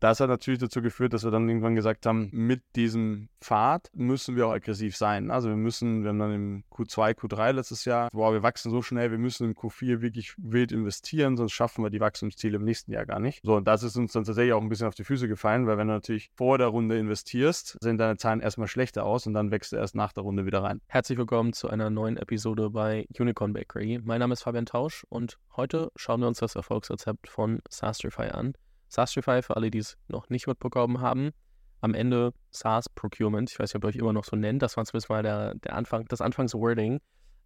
Das hat natürlich dazu geführt, dass wir dann irgendwann gesagt haben, mit diesem Pfad müssen wir auch aggressiv sein. Also wir müssen, wir haben dann im Q2, Q3 letztes Jahr, wow, wir wachsen so schnell, wir müssen im Q4 wirklich wild investieren, sonst schaffen wir die Wachstumsziele im nächsten Jahr gar nicht. So, und das ist uns dann tatsächlich auch ein bisschen auf die Füße gefallen, weil wenn du natürlich vor der Runde investierst, sehen deine Zahlen erstmal schlechter aus und dann wächst du erst nach der Runde wieder rein. Herzlich willkommen zu einer neuen Episode bei Unicorn Bakery. Mein Name ist Fabian Tausch und heute schauen wir uns das Erfolgsrezept von Sastrify an. Sastrify, für alle, die es noch nicht mitbekommen haben, am Ende SaaS Procurement, ich weiß nicht, ob ihr euch immer noch so nennt, das war zumindest mal der, der Anfang, das Anfangswording.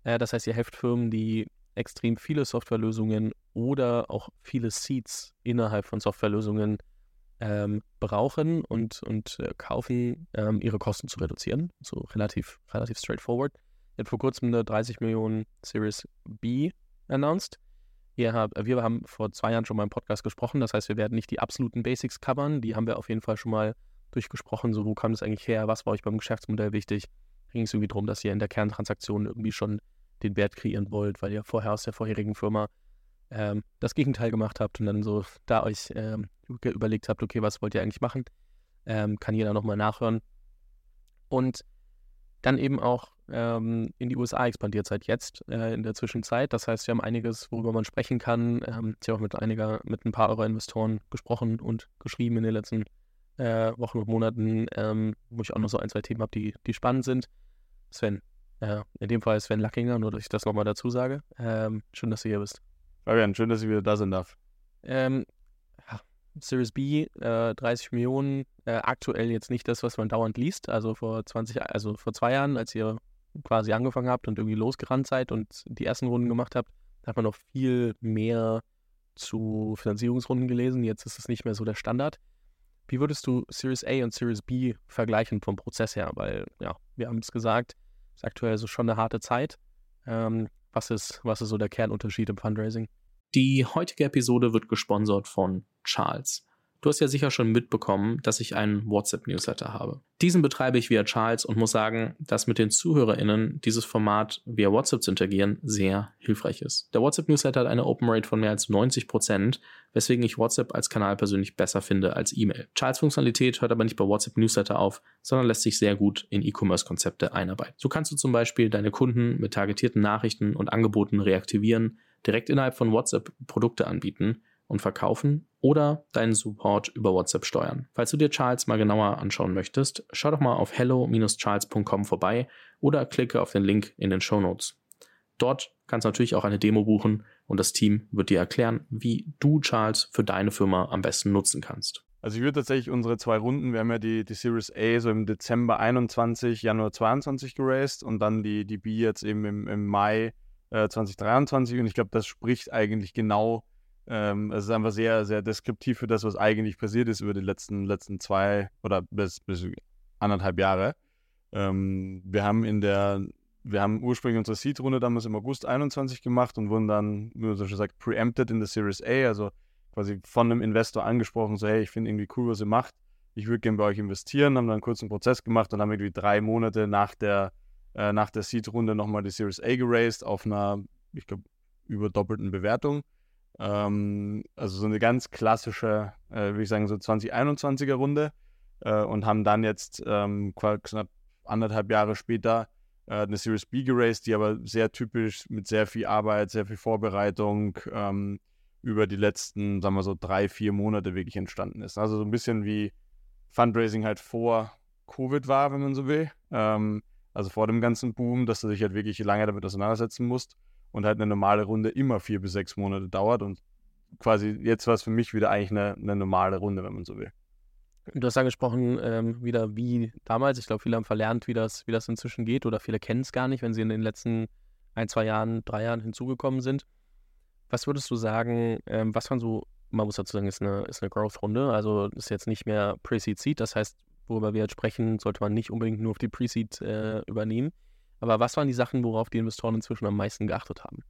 Äh, das heißt, ihr helft Firmen, die extrem viele Softwarelösungen oder auch viele Seats innerhalb von Softwarelösungen ähm, brauchen und, und äh, kaufen, ähm, ihre Kosten zu reduzieren. So relativ, relativ straightforward. Habt vor kurzem eine 30 Millionen Series B announced. Ihr habt, äh, wir haben vor zwei Jahren schon mal im Podcast gesprochen, das heißt, wir werden nicht die absoluten Basics covern, die haben wir auf jeden Fall schon mal durchgesprochen, so wo kam das eigentlich her, was war euch beim Geschäftsmodell wichtig. Ging es irgendwie darum, dass ihr in der Kerntransaktion irgendwie schon den Wert kreieren wollt, weil ihr vorher aus der vorherigen Firma ähm, das Gegenteil gemacht habt und dann so da euch ähm, überlegt habt, okay, was wollt ihr eigentlich machen, ähm, kann jeder nochmal nachhören. Und dann eben auch ähm, in die USA expandiert seit jetzt äh, in der Zwischenzeit. Das heißt, wir haben einiges, worüber man sprechen kann. Ähm, ich habe auch mit einiger, mit ein paar eurer Investoren gesprochen und geschrieben in den letzten äh, Wochen und Monaten, ähm, wo ich auch noch so ein, zwei Themen habe, die, die spannend sind. Sven, äh, in dem Fall Sven Lackinger, nur dass ich das nochmal dazu sage. Ähm, schön, dass du hier bist. Fabian, schön, dass ich wieder da sein darf. Ähm, Series B, äh, 30 Millionen, äh, aktuell jetzt nicht das, was man dauernd liest. Also vor 20, also vor zwei Jahren, als ihr quasi angefangen habt und irgendwie losgerannt seid und die ersten Runden gemacht habt, hat man noch viel mehr zu Finanzierungsrunden gelesen. Jetzt ist es nicht mehr so der Standard. Wie würdest du Series A und Series B vergleichen vom Prozess her? Weil, ja, wir haben es gesagt, es ist aktuell so schon eine harte Zeit. Ähm, was, ist, was ist so der Kernunterschied im Fundraising? Die heutige Episode wird gesponsert von Charles. Du hast ja sicher schon mitbekommen, dass ich einen WhatsApp-Newsletter habe. Diesen betreibe ich via Charles und muss sagen, dass mit den ZuhörerInnen dieses Format via WhatsApp zu interagieren sehr hilfreich ist. Der WhatsApp-Newsletter hat eine Open Rate von mehr als 90%, Prozent, weswegen ich WhatsApp als Kanal persönlich besser finde als E-Mail. Charles Funktionalität hört aber nicht bei WhatsApp-Newsletter auf, sondern lässt sich sehr gut in E-Commerce-Konzepte einarbeiten. So kannst du zum Beispiel deine Kunden mit targetierten Nachrichten und Angeboten reaktivieren, direkt innerhalb von WhatsApp Produkte anbieten und verkaufen oder deinen Support über WhatsApp steuern. Falls du dir Charles mal genauer anschauen möchtest, schau doch mal auf hello-charles.com vorbei oder klicke auf den Link in den Show Notes. Dort kannst du natürlich auch eine Demo buchen und das Team wird dir erklären, wie du Charles für deine Firma am besten nutzen kannst. Also ich würde tatsächlich unsere zwei Runden, wir haben ja die, die Series A so im Dezember 21, Januar 22 geraced und dann die, die B jetzt eben im, im Mai äh, 2023 und ich glaube, das spricht eigentlich genau ähm, es ist einfach sehr, sehr deskriptiv für das, was eigentlich passiert ist über die letzten, letzten zwei oder bis, bis anderthalb Jahre. Ähm, wir haben in der, wir haben ursprünglich unsere Seed-Runde damals im August 21 gemacht und wurden dann, wie man so schön sagt, preempted in der Series A, also quasi von einem Investor angesprochen, so hey, ich finde irgendwie cool, was ihr macht. Ich würde gerne bei euch investieren, haben dann einen kurzen Prozess gemacht und haben irgendwie drei Monate nach der, äh, nach der Seed-Runde nochmal die Series A geraced auf einer, ich glaube, überdoppelten Bewertung. Ähm, also so eine ganz klassische, äh, würde ich sagen, so 2021er Runde äh, und haben dann jetzt ähm, knapp anderthalb Jahre später äh, eine Series B geraced, die aber sehr typisch mit sehr viel Arbeit, sehr viel Vorbereitung ähm, über die letzten, sagen wir so, drei, vier Monate wirklich entstanden ist. Also so ein bisschen wie Fundraising halt vor Covid war, wenn man so will. Ähm, also vor dem ganzen Boom, dass du dich halt wirklich lange damit auseinandersetzen musst und halt eine normale Runde immer vier bis sechs Monate dauert und quasi jetzt war es für mich wieder eigentlich eine, eine normale Runde, wenn man so will. Du hast angesprochen, ähm, wieder wie damals. Ich glaube, viele haben verlernt, wie das, wie das inzwischen geht oder viele kennen es gar nicht, wenn sie in den letzten ein, zwei Jahren, drei Jahren hinzugekommen sind. Was würdest du sagen, ähm, was waren so, man muss dazu sagen, ist eine, ist eine Growth-Runde, also ist jetzt nicht mehr Pre-Seed-Seed, das heißt, worüber wir jetzt sprechen, sollte man nicht unbedingt nur auf die Pre-Seed äh, übernehmen. Aber was waren die Sachen, worauf die Investoren inzwischen am meisten geachtet haben?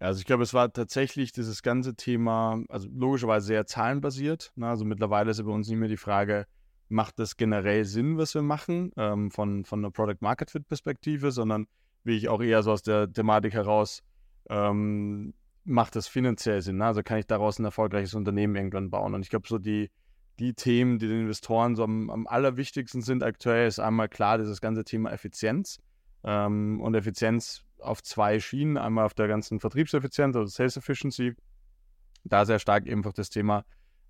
Also ich glaube, es war tatsächlich dieses ganze Thema, also logischerweise sehr zahlenbasiert. Ne? Also mittlerweile ist ja bei uns nicht mehr die Frage, macht das generell Sinn, was wir machen, ähm, von, von einer Product-Market-Fit-Perspektive, sondern wie ich auch eher so aus der Thematik heraus, ähm, macht das finanziell Sinn. Ne? Also kann ich daraus ein erfolgreiches Unternehmen irgendwann bauen. Und ich glaube, so die, die Themen, die den Investoren so am, am allerwichtigsten sind aktuell, ist einmal klar dieses ganze Thema Effizienz. Ähm, und Effizienz auf zwei Schienen. Einmal auf der ganzen Vertriebseffizienz, also Sales Efficiency. Da sehr stark einfach das Thema,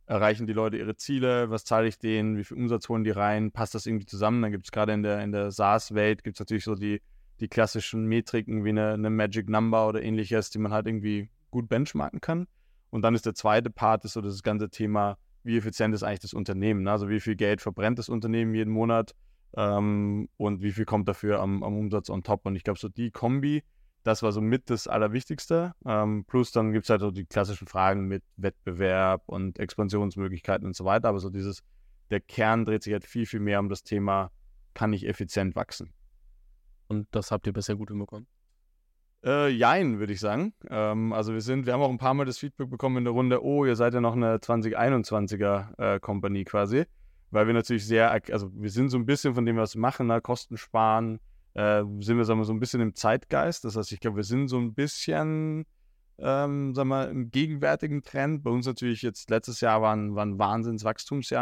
erreichen die Leute ihre Ziele, was zahle ich denen, wie viel Umsatz holen die rein, passt das irgendwie zusammen? Dann gibt es gerade in der, in der SaaS-Welt, gibt es natürlich so die, die klassischen Metriken wie eine, eine Magic Number oder ähnliches, die man halt irgendwie gut benchmarken kann. Und dann ist der zweite Part, ist so das ganze Thema, wie effizient ist eigentlich das Unternehmen? Ne? Also wie viel Geld verbrennt das Unternehmen jeden Monat ähm, und wie viel kommt dafür am, am, Umsatz on top? Und ich glaube, so die Kombi, das war so mit das Allerwichtigste. Ähm, plus dann gibt es halt so die klassischen Fragen mit Wettbewerb und Expansionsmöglichkeiten und so weiter. Aber so dieses, der Kern dreht sich halt viel, viel mehr um das Thema, kann ich effizient wachsen? Und das habt ihr bisher gut hinbekommen? Äh, jein, würde ich sagen. Ähm, also wir sind, wir haben auch ein paar Mal das Feedback bekommen in der Runde, oh, ihr seid ja noch eine 2021er äh, Company quasi. Weil wir natürlich sehr, also wir sind so ein bisschen von dem, was wir machen, ne? Kosten sparen, äh, sind wir, sagen wir, so ein bisschen im Zeitgeist. Das heißt, ich glaube, wir sind so ein bisschen, ähm, sagen wir, im gegenwärtigen Trend. Bei uns natürlich jetzt letztes Jahr war ein, war.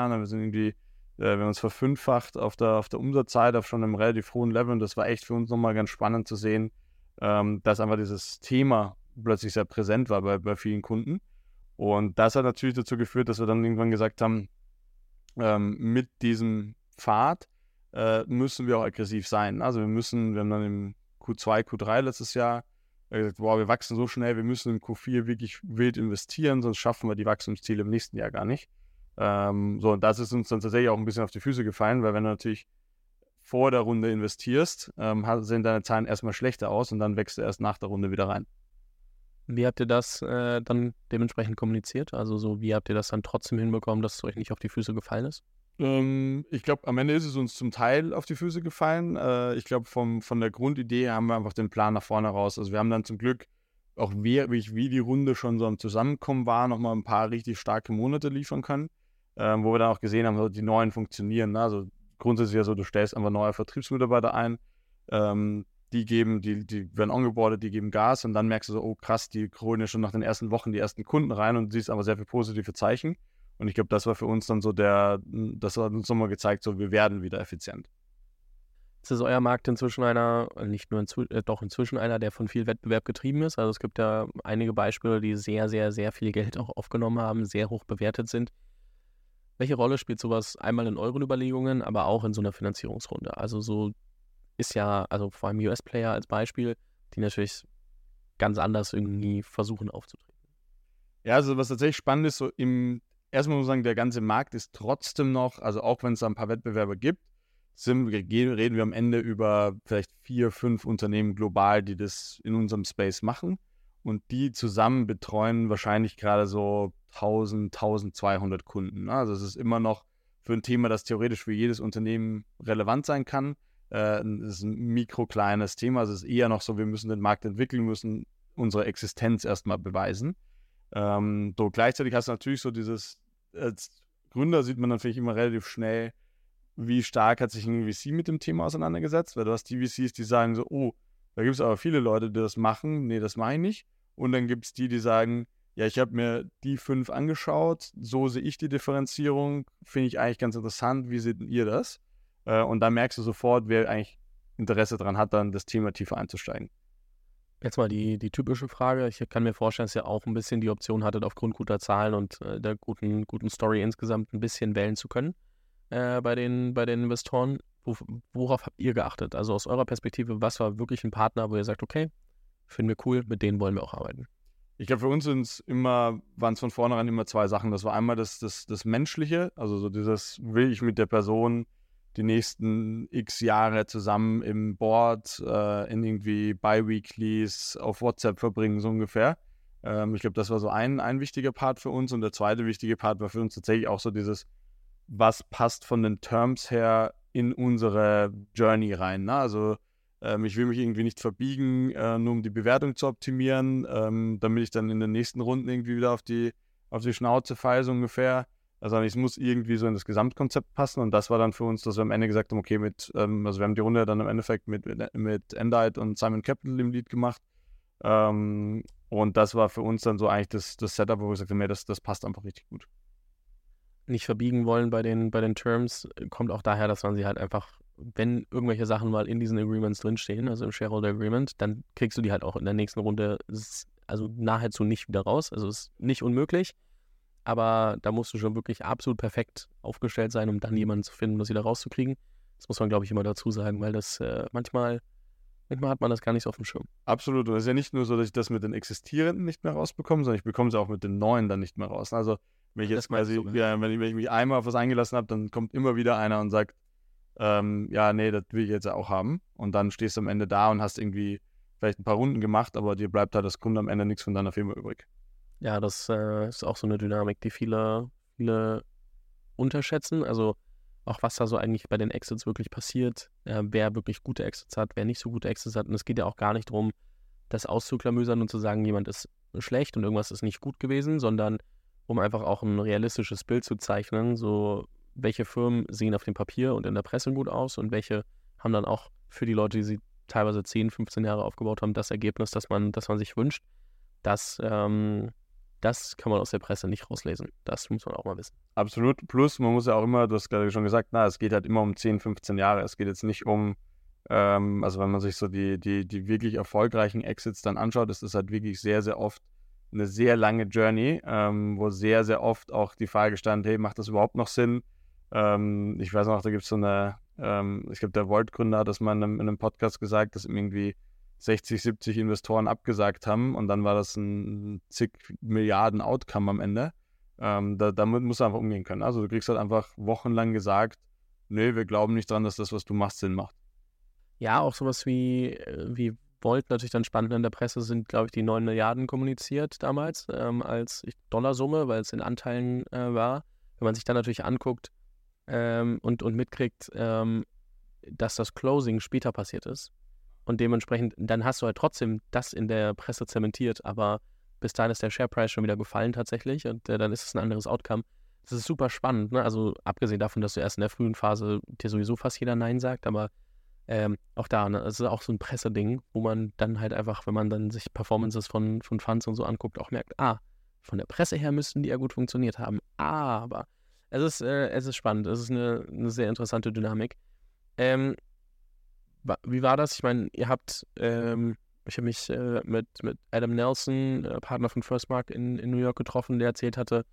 Ne? Wir sind irgendwie, äh, wir haben uns verfünffacht auf der, auf der Umsatzseite auf schon einem relativ hohen Level und das war echt für uns nochmal ganz spannend zu sehen, ähm, dass einfach dieses Thema plötzlich sehr präsent war bei, bei vielen Kunden. Und das hat natürlich dazu geführt, dass wir dann irgendwann gesagt haben, ähm, mit diesem Pfad äh, müssen wir auch aggressiv sein. Also wir müssen, wir haben dann im Q2, Q3 letztes Jahr gesagt, boah, wir wachsen so schnell, wir müssen im Q4 wirklich wild investieren, sonst schaffen wir die Wachstumsziele im nächsten Jahr gar nicht. Ähm, so, und das ist uns dann tatsächlich auch ein bisschen auf die Füße gefallen, weil wenn du natürlich vor der Runde investierst, ähm, sehen deine Zahlen erstmal schlechter aus und dann wächst du erst nach der Runde wieder rein. Wie habt ihr das äh, dann dementsprechend kommuniziert? Also so, wie habt ihr das dann trotzdem hinbekommen, dass es euch nicht auf die Füße gefallen ist? Ähm, ich glaube, am Ende ist es uns zum Teil auf die Füße gefallen. Äh, ich glaube, von der Grundidee haben wir einfach den Plan nach vorne raus. Also wir haben dann zum Glück auch wie, wie die Runde schon so am Zusammenkommen war, nochmal ein paar richtig starke Monate liefern können, äh, wo wir dann auch gesehen haben, die neuen funktionieren. Ne? Also grundsätzlich ja so, du stellst einfach neue Vertriebsmitarbeiter ein, ähm, die geben, die, die werden ongeboardet, die geben Gas und dann merkst du so, oh krass, die holen ja schon nach den ersten Wochen die ersten Kunden rein und siehst aber sehr viele positive Zeichen. Und ich glaube, das war für uns dann so der, das hat uns nochmal gezeigt, so wir werden wieder effizient. Ist euer Markt inzwischen einer, nicht nur inzwischen, äh, doch inzwischen einer, der von viel Wettbewerb getrieben ist. Also es gibt ja einige Beispiele, die sehr, sehr, sehr viel Geld auch aufgenommen haben, sehr hoch bewertet sind. Welche Rolle spielt sowas einmal in euren Überlegungen, aber auch in so einer Finanzierungsrunde? Also so ist ja, also vor allem US-Player als Beispiel, die natürlich ganz anders irgendwie versuchen aufzutreten. Ja, also was tatsächlich spannend ist, so im, erstmal muss man sagen, der ganze Markt ist trotzdem noch, also auch wenn es da ein paar Wettbewerber gibt, sind, reden wir am Ende über vielleicht vier, fünf Unternehmen global, die das in unserem Space machen. Und die zusammen betreuen wahrscheinlich gerade so 1000, 1200 Kunden. Ne? Also es ist immer noch für ein Thema, das theoretisch für jedes Unternehmen relevant sein kann, äh, ist ein mikrokleines Thema. Also es ist eher noch so, wir müssen den Markt entwickeln, müssen unsere Existenz erstmal beweisen. Ähm, so gleichzeitig hast du natürlich so dieses, als Gründer sieht man natürlich immer relativ schnell, wie stark hat sich ein VC mit dem Thema auseinandergesetzt, weil du hast die VCs, die sagen so, oh, da gibt es aber viele Leute, die das machen, nee, das mache ich nicht. Und dann gibt es die, die sagen, ja, ich habe mir die fünf angeschaut, so sehe ich die Differenzierung, finde ich eigentlich ganz interessant, wie seht ihr das? Äh, und da merkst du sofort, wer eigentlich Interesse daran hat, dann das Thema tiefer einzusteigen. Jetzt mal die, die typische Frage. Ich kann mir vorstellen, dass ihr auch ein bisschen die Option hattet, aufgrund guter Zahlen und äh, der guten, guten Story insgesamt ein bisschen wählen zu können äh, bei, den, bei den Investoren. Wo, worauf habt ihr geachtet? Also aus eurer Perspektive, was war wirklich ein Partner, wo ihr sagt, okay, finden wir cool, mit denen wollen wir auch arbeiten? Ich glaube, für uns sind es immer, waren es von vornherein immer zwei Sachen. Das war einmal das, das, das Menschliche, also so dieses, will ich mit der Person die nächsten x Jahre zusammen im Board, äh, in irgendwie Bi-Weeklies auf WhatsApp verbringen, so ungefähr. Ähm, ich glaube, das war so ein, ein wichtiger Part für uns. Und der zweite wichtige Part war für uns tatsächlich auch so dieses, was passt von den Terms her in unsere Journey rein. Ne? Also ähm, ich will mich irgendwie nicht verbiegen, äh, nur um die Bewertung zu optimieren, ähm, damit ich dann in den nächsten Runden irgendwie wieder auf die, auf die Schnauze falle, so ungefähr. Also es muss irgendwie so in das Gesamtkonzept passen und das war dann für uns, dass wir am Ende gesagt haben, okay, mit, ähm, also wir haben die Runde dann im Endeffekt mit, mit, mit Endite und Simon Capital im Lead gemacht. Ähm, und das war für uns dann so eigentlich das, das Setup, wo wir gesagt haben, nee, das, das passt einfach richtig gut. nicht verbiegen wollen bei den, bei den Terms, kommt auch daher, dass man sie halt einfach, wenn irgendwelche Sachen mal in diesen Agreements drinstehen, also im Shareholder Agreement, dann kriegst du die halt auch in der nächsten Runde, also nahezu nicht wieder raus. Also ist nicht unmöglich, aber da musst du schon wirklich absolut perfekt aufgestellt sein, um dann jemanden zu finden, das wieder rauszukriegen. Das muss man, glaube ich, immer dazu sagen, weil das äh, manchmal Manchmal hat man das gar nicht so auf dem Schirm. Absolut. Und es ist ja nicht nur so, dass ich das mit den existierenden nicht mehr rausbekomme, sondern ich bekomme es auch mit den neuen dann nicht mehr raus. Also, wenn ich jetzt quasi, ja, wenn, ich, wenn ich mich einmal auf was eingelassen habe, dann kommt immer wieder einer und sagt, ähm, ja, nee, das will ich jetzt auch haben. Und dann stehst du am Ende da und hast irgendwie vielleicht ein paar Runden gemacht, aber dir bleibt halt das Kunde am Ende nichts von deiner Firma übrig. Ja, das äh, ist auch so eine Dynamik, die viele, viele unterschätzen. Also auch was da so eigentlich bei den Exits wirklich passiert, äh, wer wirklich gute Exits hat, wer nicht so gute Exits hat. Und es geht ja auch gar nicht darum, das auszuklamüsern und zu sagen, jemand ist schlecht und irgendwas ist nicht gut gewesen, sondern um einfach auch ein realistisches Bild zu zeichnen, so welche Firmen sehen auf dem Papier und in der Presse gut aus und welche haben dann auch für die Leute, die sie teilweise 10, 15 Jahre aufgebaut haben, das Ergebnis, das man, das man sich wünscht. Das ähm, das kann man aus der Presse nicht rauslesen. Das muss man auch mal wissen. Absolut. Plus, man muss ja auch immer, du hast gerade schon gesagt, na, es geht halt immer um 10, 15 Jahre. Es geht jetzt nicht um, ähm, also wenn man sich so die, die, die wirklich erfolgreichen Exits dann anschaut, ist das halt wirklich sehr, sehr oft eine sehr lange Journey, ähm, wo sehr, sehr oft auch die Frage stand, hey, macht das überhaupt noch Sinn? Ähm, ich weiß noch, da gibt es so eine, ähm, ich glaube, der Volt-Gründer hat das mal in einem, in einem Podcast gesagt, dass irgendwie 60, 70 Investoren abgesagt haben und dann war das ein zig Milliarden Outcome am Ende. Ähm, da, damit musst du einfach umgehen können. Also du kriegst halt einfach wochenlang gesagt, nee, wir glauben nicht dran, dass das, was du machst, Sinn macht. Ja, auch sowas wie, äh, wie Volt natürlich dann spannend in der Presse sind, glaube ich, die 9 Milliarden kommuniziert damals ähm, als Dollarsumme, weil es in Anteilen äh, war. Wenn man sich dann natürlich anguckt ähm, und, und mitkriegt, ähm, dass das Closing später passiert ist, und dementsprechend, dann hast du halt trotzdem das in der Presse zementiert, aber bis dahin ist der Share Price schon wieder gefallen tatsächlich und äh, dann ist es ein anderes Outcome. Das ist super spannend, ne? Also abgesehen davon, dass du erst in der frühen Phase dir sowieso fast jeder Nein sagt, aber ähm, auch da, ne, es ist auch so ein Presseding, wo man dann halt einfach, wenn man dann sich Performances von, von Funds und so anguckt, auch merkt, ah, von der Presse her müssten die ja gut funktioniert haben. Aber es ist, äh, es ist spannend, es ist eine, eine sehr interessante Dynamik. Ähm, wie war das? Ich meine, ihr habt, ähm, ich habe mich äh, mit, mit Adam Nelson, äh, Partner von First Mark in, in New York getroffen, der erzählt hatte,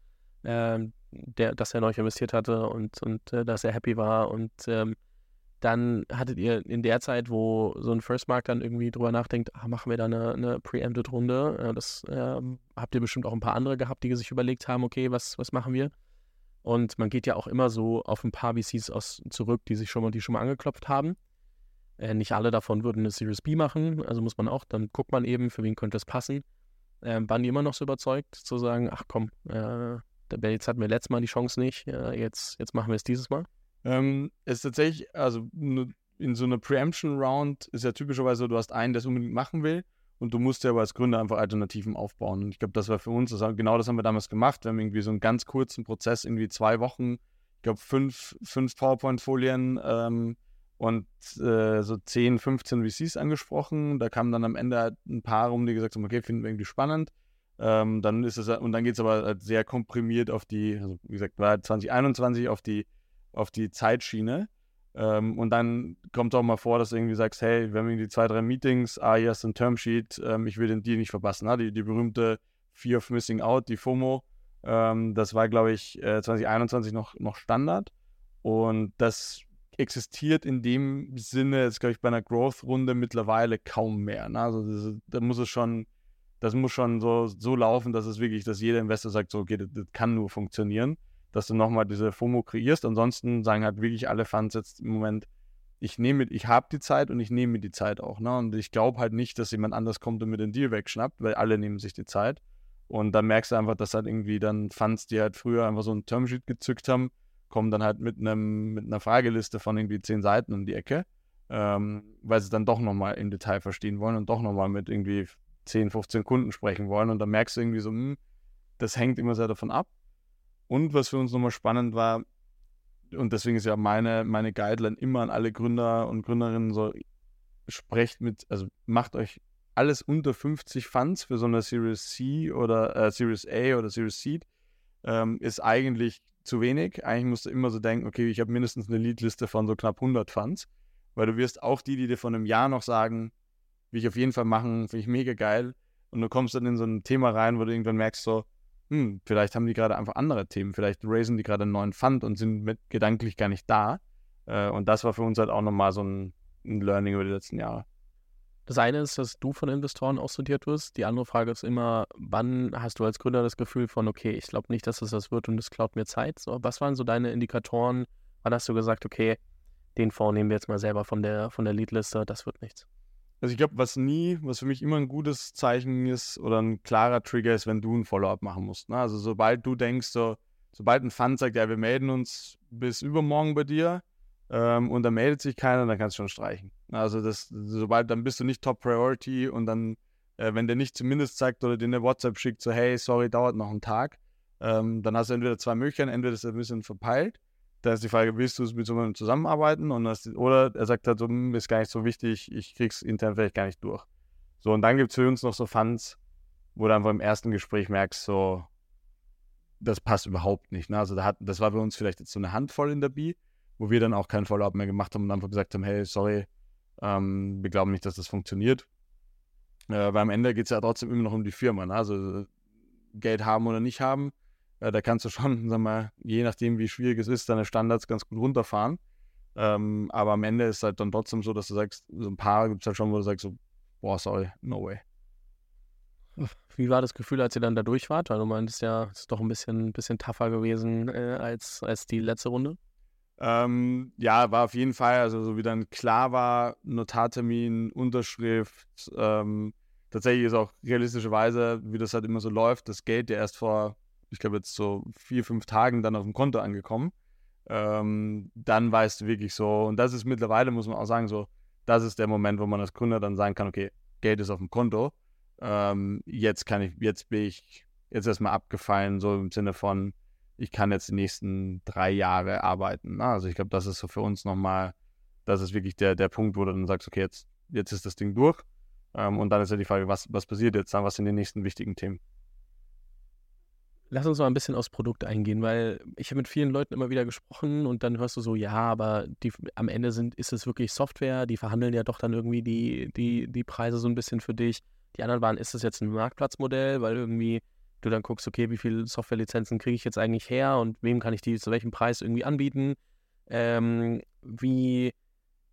äh, der, dass er neu investiert hatte und, und äh, dass er happy war. Und ähm, dann hattet ihr in der Zeit, wo so ein First Mark dann irgendwie drüber nachdenkt, ah, machen wir da eine, eine Preempted-Runde, äh, das ähm, habt ihr bestimmt auch ein paar andere gehabt, die sich überlegt haben, okay, was, was machen wir? Und man geht ja auch immer so auf ein paar VCs aus, zurück, die sich schon mal, die schon mal angeklopft haben. Äh, nicht alle davon würden eine Series B machen, also muss man auch, dann guckt man eben, für wen könnte es passen. Ähm, waren die immer noch so überzeugt, zu sagen, ach komm, äh, Bates hatten wir letztes Mal die Chance nicht, äh, jetzt, jetzt machen wir es dieses Mal? Ähm, ist tatsächlich, also in so einer Preemption-Round ist ja typischerweise, du hast einen, der es unbedingt machen will und du musst ja aber als Gründer einfach Alternativen aufbauen. Und ich glaube, das war für uns, das, genau das haben wir damals gemacht. Wir haben irgendwie so einen ganz kurzen Prozess, irgendwie zwei Wochen, ich glaube, fünf, fünf PowerPoint-Folien ähm, und äh, so 10, 15 VCs angesprochen. Da kamen dann am Ende halt ein paar rum, die gesagt haben, okay, finden wir irgendwie spannend. Ähm, dann ist es, und dann geht es aber halt sehr komprimiert auf die, also wie gesagt, war 2021 auf die, auf die Zeitschiene. Ähm, und dann kommt es auch mal vor, dass du irgendwie sagst, hey, wir haben irgendwie zwei, drei Meetings, ah, hier ist ein Termsheet, ähm, ich will den Deal nicht verpassen. Ne? Die, die berühmte Fear of Missing Out, die FOMO, ähm, das war, glaube ich, äh, 2021 noch, noch Standard. Und das existiert in dem Sinne, jetzt glaube ich, bei einer Growth-Runde mittlerweile kaum mehr. Ne? Also das, da muss es schon, das muss schon so, so laufen, dass es wirklich, dass jeder Investor sagt, so, okay, das, das kann nur funktionieren, dass du nochmal diese FOMO kreierst. Ansonsten sagen halt wirklich alle Fans jetzt im Moment, ich nehme, ich habe die Zeit und ich nehme mir die Zeit auch. Ne? Und ich glaube halt nicht, dass jemand anders kommt und mir den Deal wegschnappt, weil alle nehmen sich die Zeit. Und dann merkst du einfach, dass halt irgendwie dann Fans, die halt früher einfach so ein Termsheet gezückt haben, kommen dann halt mit einem mit einer Frageliste von irgendwie zehn Seiten um die Ecke, ähm, weil sie dann doch nochmal im Detail verstehen wollen und doch nochmal mit irgendwie 10, 15 Kunden sprechen wollen. Und dann merkst du irgendwie so, mh, hm, das hängt immer sehr davon ab. Und was für uns nochmal spannend war, und deswegen ist ja meine, meine Guideline immer an alle Gründer und Gründerinnen so, sprecht mit, also macht euch alles unter 50 Funds für so eine Series C oder äh, Series A oder Series Seed, ähm, ist eigentlich zu wenig. Eigentlich musst du immer so denken, okay, ich habe mindestens eine Leadliste von so knapp 100 Funds, weil du wirst auch die, die dir von einem Jahr noch sagen, will ich auf jeden Fall machen, finde ich mega geil. Und du kommst dann in so ein Thema rein, wo du irgendwann merkst so, hm, vielleicht haben die gerade einfach andere Themen, vielleicht raisen die gerade einen neuen Fund und sind mit gedanklich gar nicht da. Äh, und das war für uns halt auch nochmal so ein, ein Learning über die letzten Jahre. Das eine ist, dass du von Investoren aussortiert wirst. Die andere Frage ist immer, wann hast du als Gründer das Gefühl von, okay, ich glaube nicht, dass es das wird und es klaut mir Zeit. So, was waren so deine Indikatoren? Wann hast du gesagt, okay, den Fonds nehmen wir jetzt mal selber von der, von der Leadliste, das wird nichts? Also ich glaube, was nie, was für mich immer ein gutes Zeichen ist oder ein klarer Trigger ist, wenn du ein Follow-up machen musst. Ne? Also sobald du denkst, so, sobald ein Fund sagt, ja, wir melden uns bis übermorgen bei dir, ähm, und da meldet sich keiner, dann kannst du schon streichen. Also das, sobald, dann bist du nicht Top Priority und dann, äh, wenn der nicht zumindest sagt oder dir eine WhatsApp schickt, so hey, sorry, dauert noch einen Tag, ähm, dann hast du entweder zwei Möglichkeiten, entweder ist er ein bisschen verpeilt, da ist die Frage, willst du mit jemandem zusammenarbeiten? Und das, oder er sagt halt so, hm, ist gar nicht so wichtig, ich krieg's intern vielleicht gar nicht durch. So, und dann gibt es für uns noch so Funds, wo du einfach im ersten Gespräch merkst, so, das passt überhaupt nicht. Ne? Also da hat, das war bei uns vielleicht jetzt so eine Handvoll in der B, wo wir dann auch keinen Follow-up mehr gemacht haben und einfach gesagt haben, hey, sorry, ähm, wir glauben nicht, dass das funktioniert. Äh, weil am Ende geht es ja trotzdem immer noch um die Firma. Ne? Also Geld haben oder nicht haben, äh, da kannst du schon, sag mal, je nachdem, wie schwierig es ist, deine Standards ganz gut runterfahren. Ähm, aber am Ende ist es halt dann trotzdem so, dass du sagst, so ein paar gibt es halt schon, wo du sagst, so, boah, sorry, no way. Wie war das Gefühl, als ihr dann da durch wart? Weil du meintest ja, es ist doch ein bisschen, bisschen tougher gewesen äh, als, als die letzte Runde. Ähm, ja, war auf jeden Fall, also so wie dann klar war, Notartermin, Unterschrift. Ähm, tatsächlich ist auch realistischerweise, wie das halt immer so läuft, das Geld ja erst vor, ich glaube jetzt so vier, fünf Tagen dann auf dem Konto angekommen. Ähm, dann weißt du wirklich so, und das ist mittlerweile, muss man auch sagen, so, das ist der Moment, wo man als Gründer dann sagen kann, okay, Geld ist auf dem Konto. Ähm, jetzt kann ich, jetzt bin ich jetzt erstmal abgefallen, so im Sinne von, ich kann jetzt die nächsten drei Jahre arbeiten. Ne? Also ich glaube, das ist so für uns nochmal, das ist wirklich der, der Punkt, wo du dann sagst, okay, jetzt, jetzt ist das Ding durch. Ähm, und dann ist ja die Frage, was, was passiert jetzt dann, was sind die nächsten wichtigen Themen? Lass uns mal ein bisschen aufs Produkt eingehen, weil ich habe mit vielen Leuten immer wieder gesprochen und dann hörst du so, ja, aber die, am Ende sind, ist es wirklich Software, die verhandeln ja doch dann irgendwie die, die, die Preise so ein bisschen für dich. Die anderen waren, ist es jetzt ein Marktplatzmodell, weil irgendwie du dann guckst, okay, wie viele Softwarelizenzen kriege ich jetzt eigentlich her und wem kann ich die zu welchem Preis irgendwie anbieten? Ähm, wie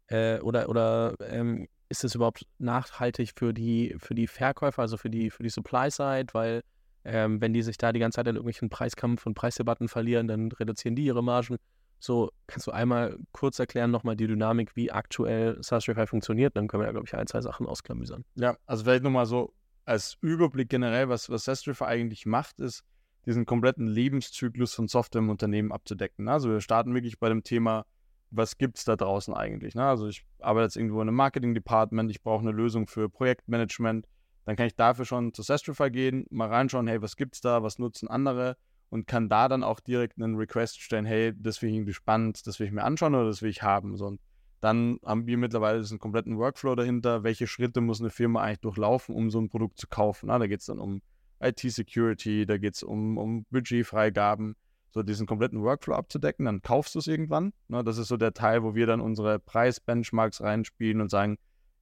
äh, oder oder ähm, ist es überhaupt nachhaltig für die für die Verkäufer, also für die für die Supply Side, weil ähm, wenn die sich da die ganze Zeit in irgendwelchen Preiskampf und Preisdebatten verlieren, dann reduzieren die ihre Margen. So, kannst du einmal kurz erklären nochmal die Dynamik, wie aktuell SaaStrify funktioniert? Dann können wir ja, glaube ich, ein, zwei Sachen ausklamüsern. Ja, also vielleicht nochmal so als Überblick generell, was, was Sestrify eigentlich macht, ist, diesen kompletten Lebenszyklus von Software im Unternehmen abzudecken. Also wir starten wirklich bei dem Thema, was gibt es da draußen eigentlich? Ne? Also ich arbeite jetzt irgendwo in einem Marketing-Department, ich brauche eine Lösung für Projektmanagement, dann kann ich dafür schon zu Sestrify gehen, mal reinschauen, hey, was gibt es da, was nutzen andere und kann da dann auch direkt einen Request stellen, hey, das will ich irgendwie spannend, das will ich mir anschauen oder das will ich haben. So, und dann haben wir mittlerweile diesen kompletten Workflow dahinter. Welche Schritte muss eine Firma eigentlich durchlaufen, um so ein Produkt zu kaufen? Na, da geht es dann um IT-Security, da geht es um, um Budgetfreigaben, so diesen kompletten Workflow abzudecken. Dann kaufst du es irgendwann. Na, das ist so der Teil, wo wir dann unsere Preis-Benchmarks reinspielen und sagen,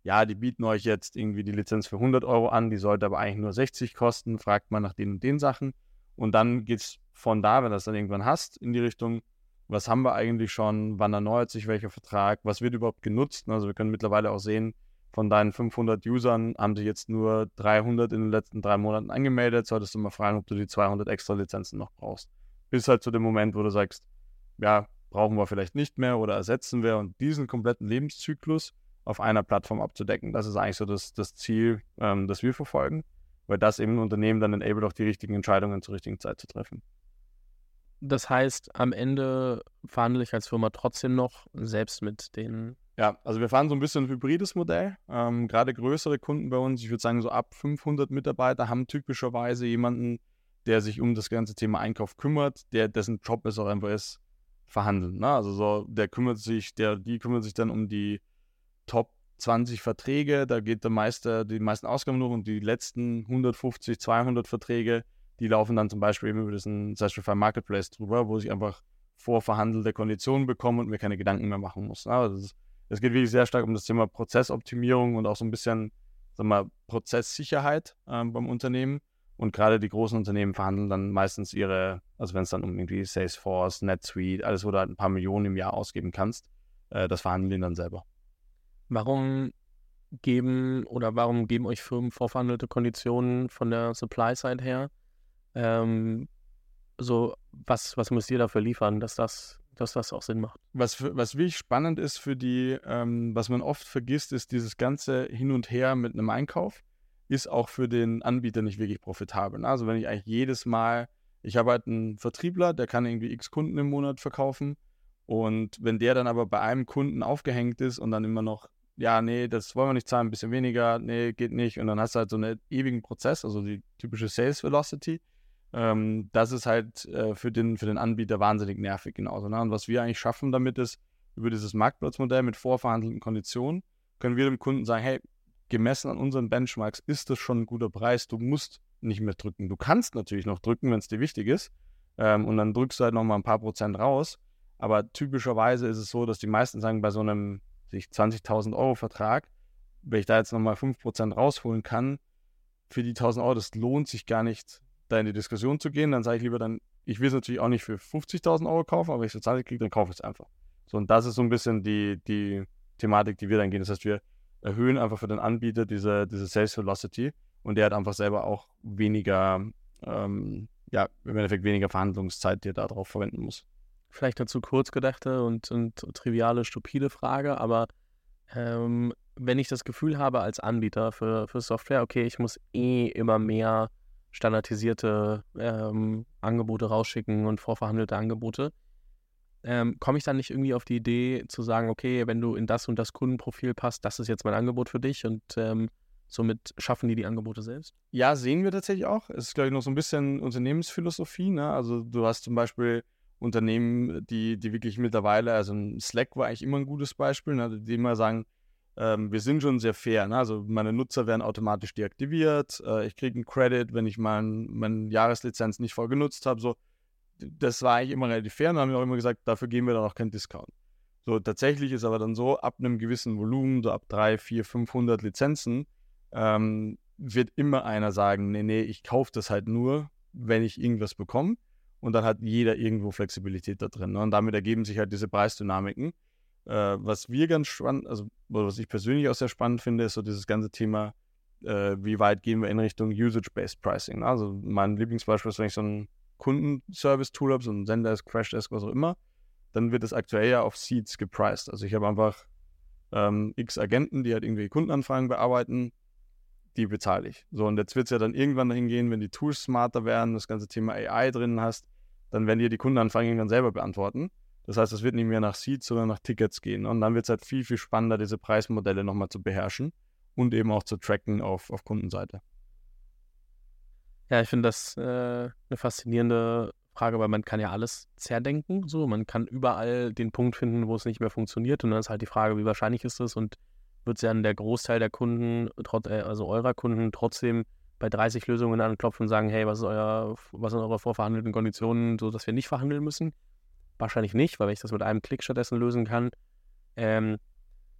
ja, die bieten euch jetzt irgendwie die Lizenz für 100 Euro an, die sollte aber eigentlich nur 60 kosten, fragt man nach den und den Sachen. Und dann geht es von da, wenn du das dann irgendwann hast, in die Richtung, was haben wir eigentlich schon, wann erneuert sich welcher Vertrag, was wird überhaupt genutzt. Also wir können mittlerweile auch sehen, von deinen 500 Usern haben sich jetzt nur 300 in den letzten drei Monaten angemeldet. Solltest du mal fragen, ob du die 200 extra Lizenzen noch brauchst. Bis halt zu dem Moment, wo du sagst, ja, brauchen wir vielleicht nicht mehr oder ersetzen wir und diesen kompletten Lebenszyklus auf einer Plattform abzudecken. Das ist eigentlich so das, das Ziel, ähm, das wir verfolgen, weil das eben ein Unternehmen dann enabled, auch die richtigen Entscheidungen zur richtigen Zeit zu treffen. Das heißt, am Ende verhandle ich als Firma trotzdem noch selbst mit den. Ja, also wir fahren so ein bisschen ein hybrides Modell. Ähm, Gerade größere Kunden bei uns, ich würde sagen so ab 500 Mitarbeiter, haben typischerweise jemanden, der sich um das ganze Thema Einkauf kümmert, der dessen Job es auch einfach ist, verhandeln. Ne? Also so, der kümmert sich, der, die kümmert sich dann um die Top 20 Verträge, da geht der meiste, die meisten Ausgaben nur und die letzten 150, 200 Verträge die laufen dann zum Beispiel eben über diesen Sastrify Marketplace drüber, wo ich einfach vorverhandelte Konditionen bekomme und mir keine Gedanken mehr machen muss. Also es geht wirklich sehr stark um das Thema Prozessoptimierung und auch so ein bisschen, sag mal, Prozesssicherheit ähm, beim Unternehmen. Und gerade die großen Unternehmen verhandeln dann meistens ihre, also wenn es dann um irgendwie Salesforce, NetSuite, alles, wo du halt ein paar Millionen im Jahr ausgeben kannst, äh, das verhandeln die dann selber. Warum geben oder warum geben euch Firmen vorverhandelte Konditionen von der Supply-Side her? Ähm, so, was, was müsst ihr dafür liefern, dass das, dass das auch Sinn macht? Was, für, was wirklich spannend ist für die, ähm, was man oft vergisst, ist dieses ganze Hin und Her mit einem Einkauf, ist auch für den Anbieter nicht wirklich profitabel. Ne? Also wenn ich eigentlich jedes Mal, ich habe halt einen Vertriebler, der kann irgendwie x Kunden im Monat verkaufen und wenn der dann aber bei einem Kunden aufgehängt ist und dann immer noch ja, nee, das wollen wir nicht zahlen, ein bisschen weniger, nee, geht nicht. Und dann hast du halt so einen ewigen Prozess, also die typische Sales Velocity. Ähm, das ist halt äh, für, den, für den Anbieter wahnsinnig nervig genauso. Ne? Und was wir eigentlich schaffen damit ist, über dieses Marktplatzmodell mit vorverhandelten Konditionen, können wir dem Kunden sagen, hey, gemessen an unseren Benchmarks ist das schon ein guter Preis, du musst nicht mehr drücken. Du kannst natürlich noch drücken, wenn es dir wichtig ist. Ähm, und dann drückst du halt nochmal ein paar Prozent raus. Aber typischerweise ist es so, dass die meisten sagen, bei so einem 20.000 Euro Vertrag, wenn ich da jetzt nochmal 5% rausholen kann, für die 1.000 Euro, das lohnt sich gar nicht, da in die Diskussion zu gehen. Dann sage ich lieber dann, ich will es natürlich auch nicht für 50.000 Euro kaufen, aber wenn ich so kriege, dann kaufe ich es einfach. So, und das ist so ein bisschen die, die Thematik, die wir dann gehen. Das heißt, wir erhöhen einfach für den Anbieter diese, diese Sales Velocity und der hat einfach selber auch weniger, ähm, ja, im Endeffekt weniger Verhandlungszeit, die er darauf verwenden muss vielleicht dazu kurz gedachte und, und triviale, stupide Frage, aber ähm, wenn ich das Gefühl habe als Anbieter für, für Software, okay, ich muss eh immer mehr standardisierte ähm, Angebote rausschicken und vorverhandelte Angebote, ähm, komme ich dann nicht irgendwie auf die Idee zu sagen, okay, wenn du in das und das Kundenprofil passt, das ist jetzt mein Angebot für dich und ähm, somit schaffen die die Angebote selbst? Ja, sehen wir tatsächlich auch. Es ist, glaube ich, noch so ein bisschen Unternehmensphilosophie. Ne? Also du hast zum Beispiel Unternehmen, die, die wirklich mittlerweile, also Slack war eigentlich immer ein gutes Beispiel, ne, die immer sagen, ähm, wir sind schon sehr fair. Ne? Also meine Nutzer werden automatisch deaktiviert, äh, ich kriege einen Credit, wenn ich mein, meine Jahreslizenz nicht voll genutzt habe. So, das war eigentlich immer relativ fair und haben wir auch immer gesagt, dafür geben wir dann auch keinen Discount. So, tatsächlich ist aber dann so, ab einem gewissen Volumen, so ab 3, 4, 500 Lizenzen, ähm, wird immer einer sagen, nee, nee, ich kaufe das halt nur, wenn ich irgendwas bekomme und dann hat jeder irgendwo Flexibilität da drin. Ne? Und damit ergeben sich halt diese Preisdynamiken. Äh, was wir ganz spannend, also was ich persönlich auch sehr spannend finde, ist so dieses ganze Thema, äh, wie weit gehen wir in Richtung Usage-Based Pricing. Ne? Also mein Lieblingsbeispiel ist, wenn ich so ein Kundenservice-Tool habe, so ein Zendesk, Crashdesk, was auch immer, dann wird es aktuell ja auf Seeds gepriced. Also ich habe einfach ähm, x Agenten, die halt irgendwie Kundenanfragen bearbeiten, die bezahle ich. So, und jetzt wird es ja dann irgendwann dahin gehen, wenn die Tools smarter werden, das ganze Thema AI drin hast, dann werden dir die Kundenanfragen irgendwann selber beantworten. Das heißt, es wird nicht mehr nach Seeds, sondern nach Tickets gehen. Und dann wird es halt viel, viel spannender, diese Preismodelle nochmal zu beherrschen und eben auch zu tracken auf, auf Kundenseite. Ja, ich finde das äh, eine faszinierende Frage, weil man kann ja alles zerdenken. So, man kann überall den Punkt finden, wo es nicht mehr funktioniert. Und dann ist halt die Frage, wie wahrscheinlich ist das und wird es ja der Großteil der Kunden, äh, also eurer Kunden, trotzdem bei 30 Lösungen anklopfen und sagen, hey, was ist euer, was sind eure vorverhandelten Konditionen, so dass wir nicht verhandeln müssen? Wahrscheinlich nicht, weil ich das mit einem Klick stattdessen lösen kann. Ähm,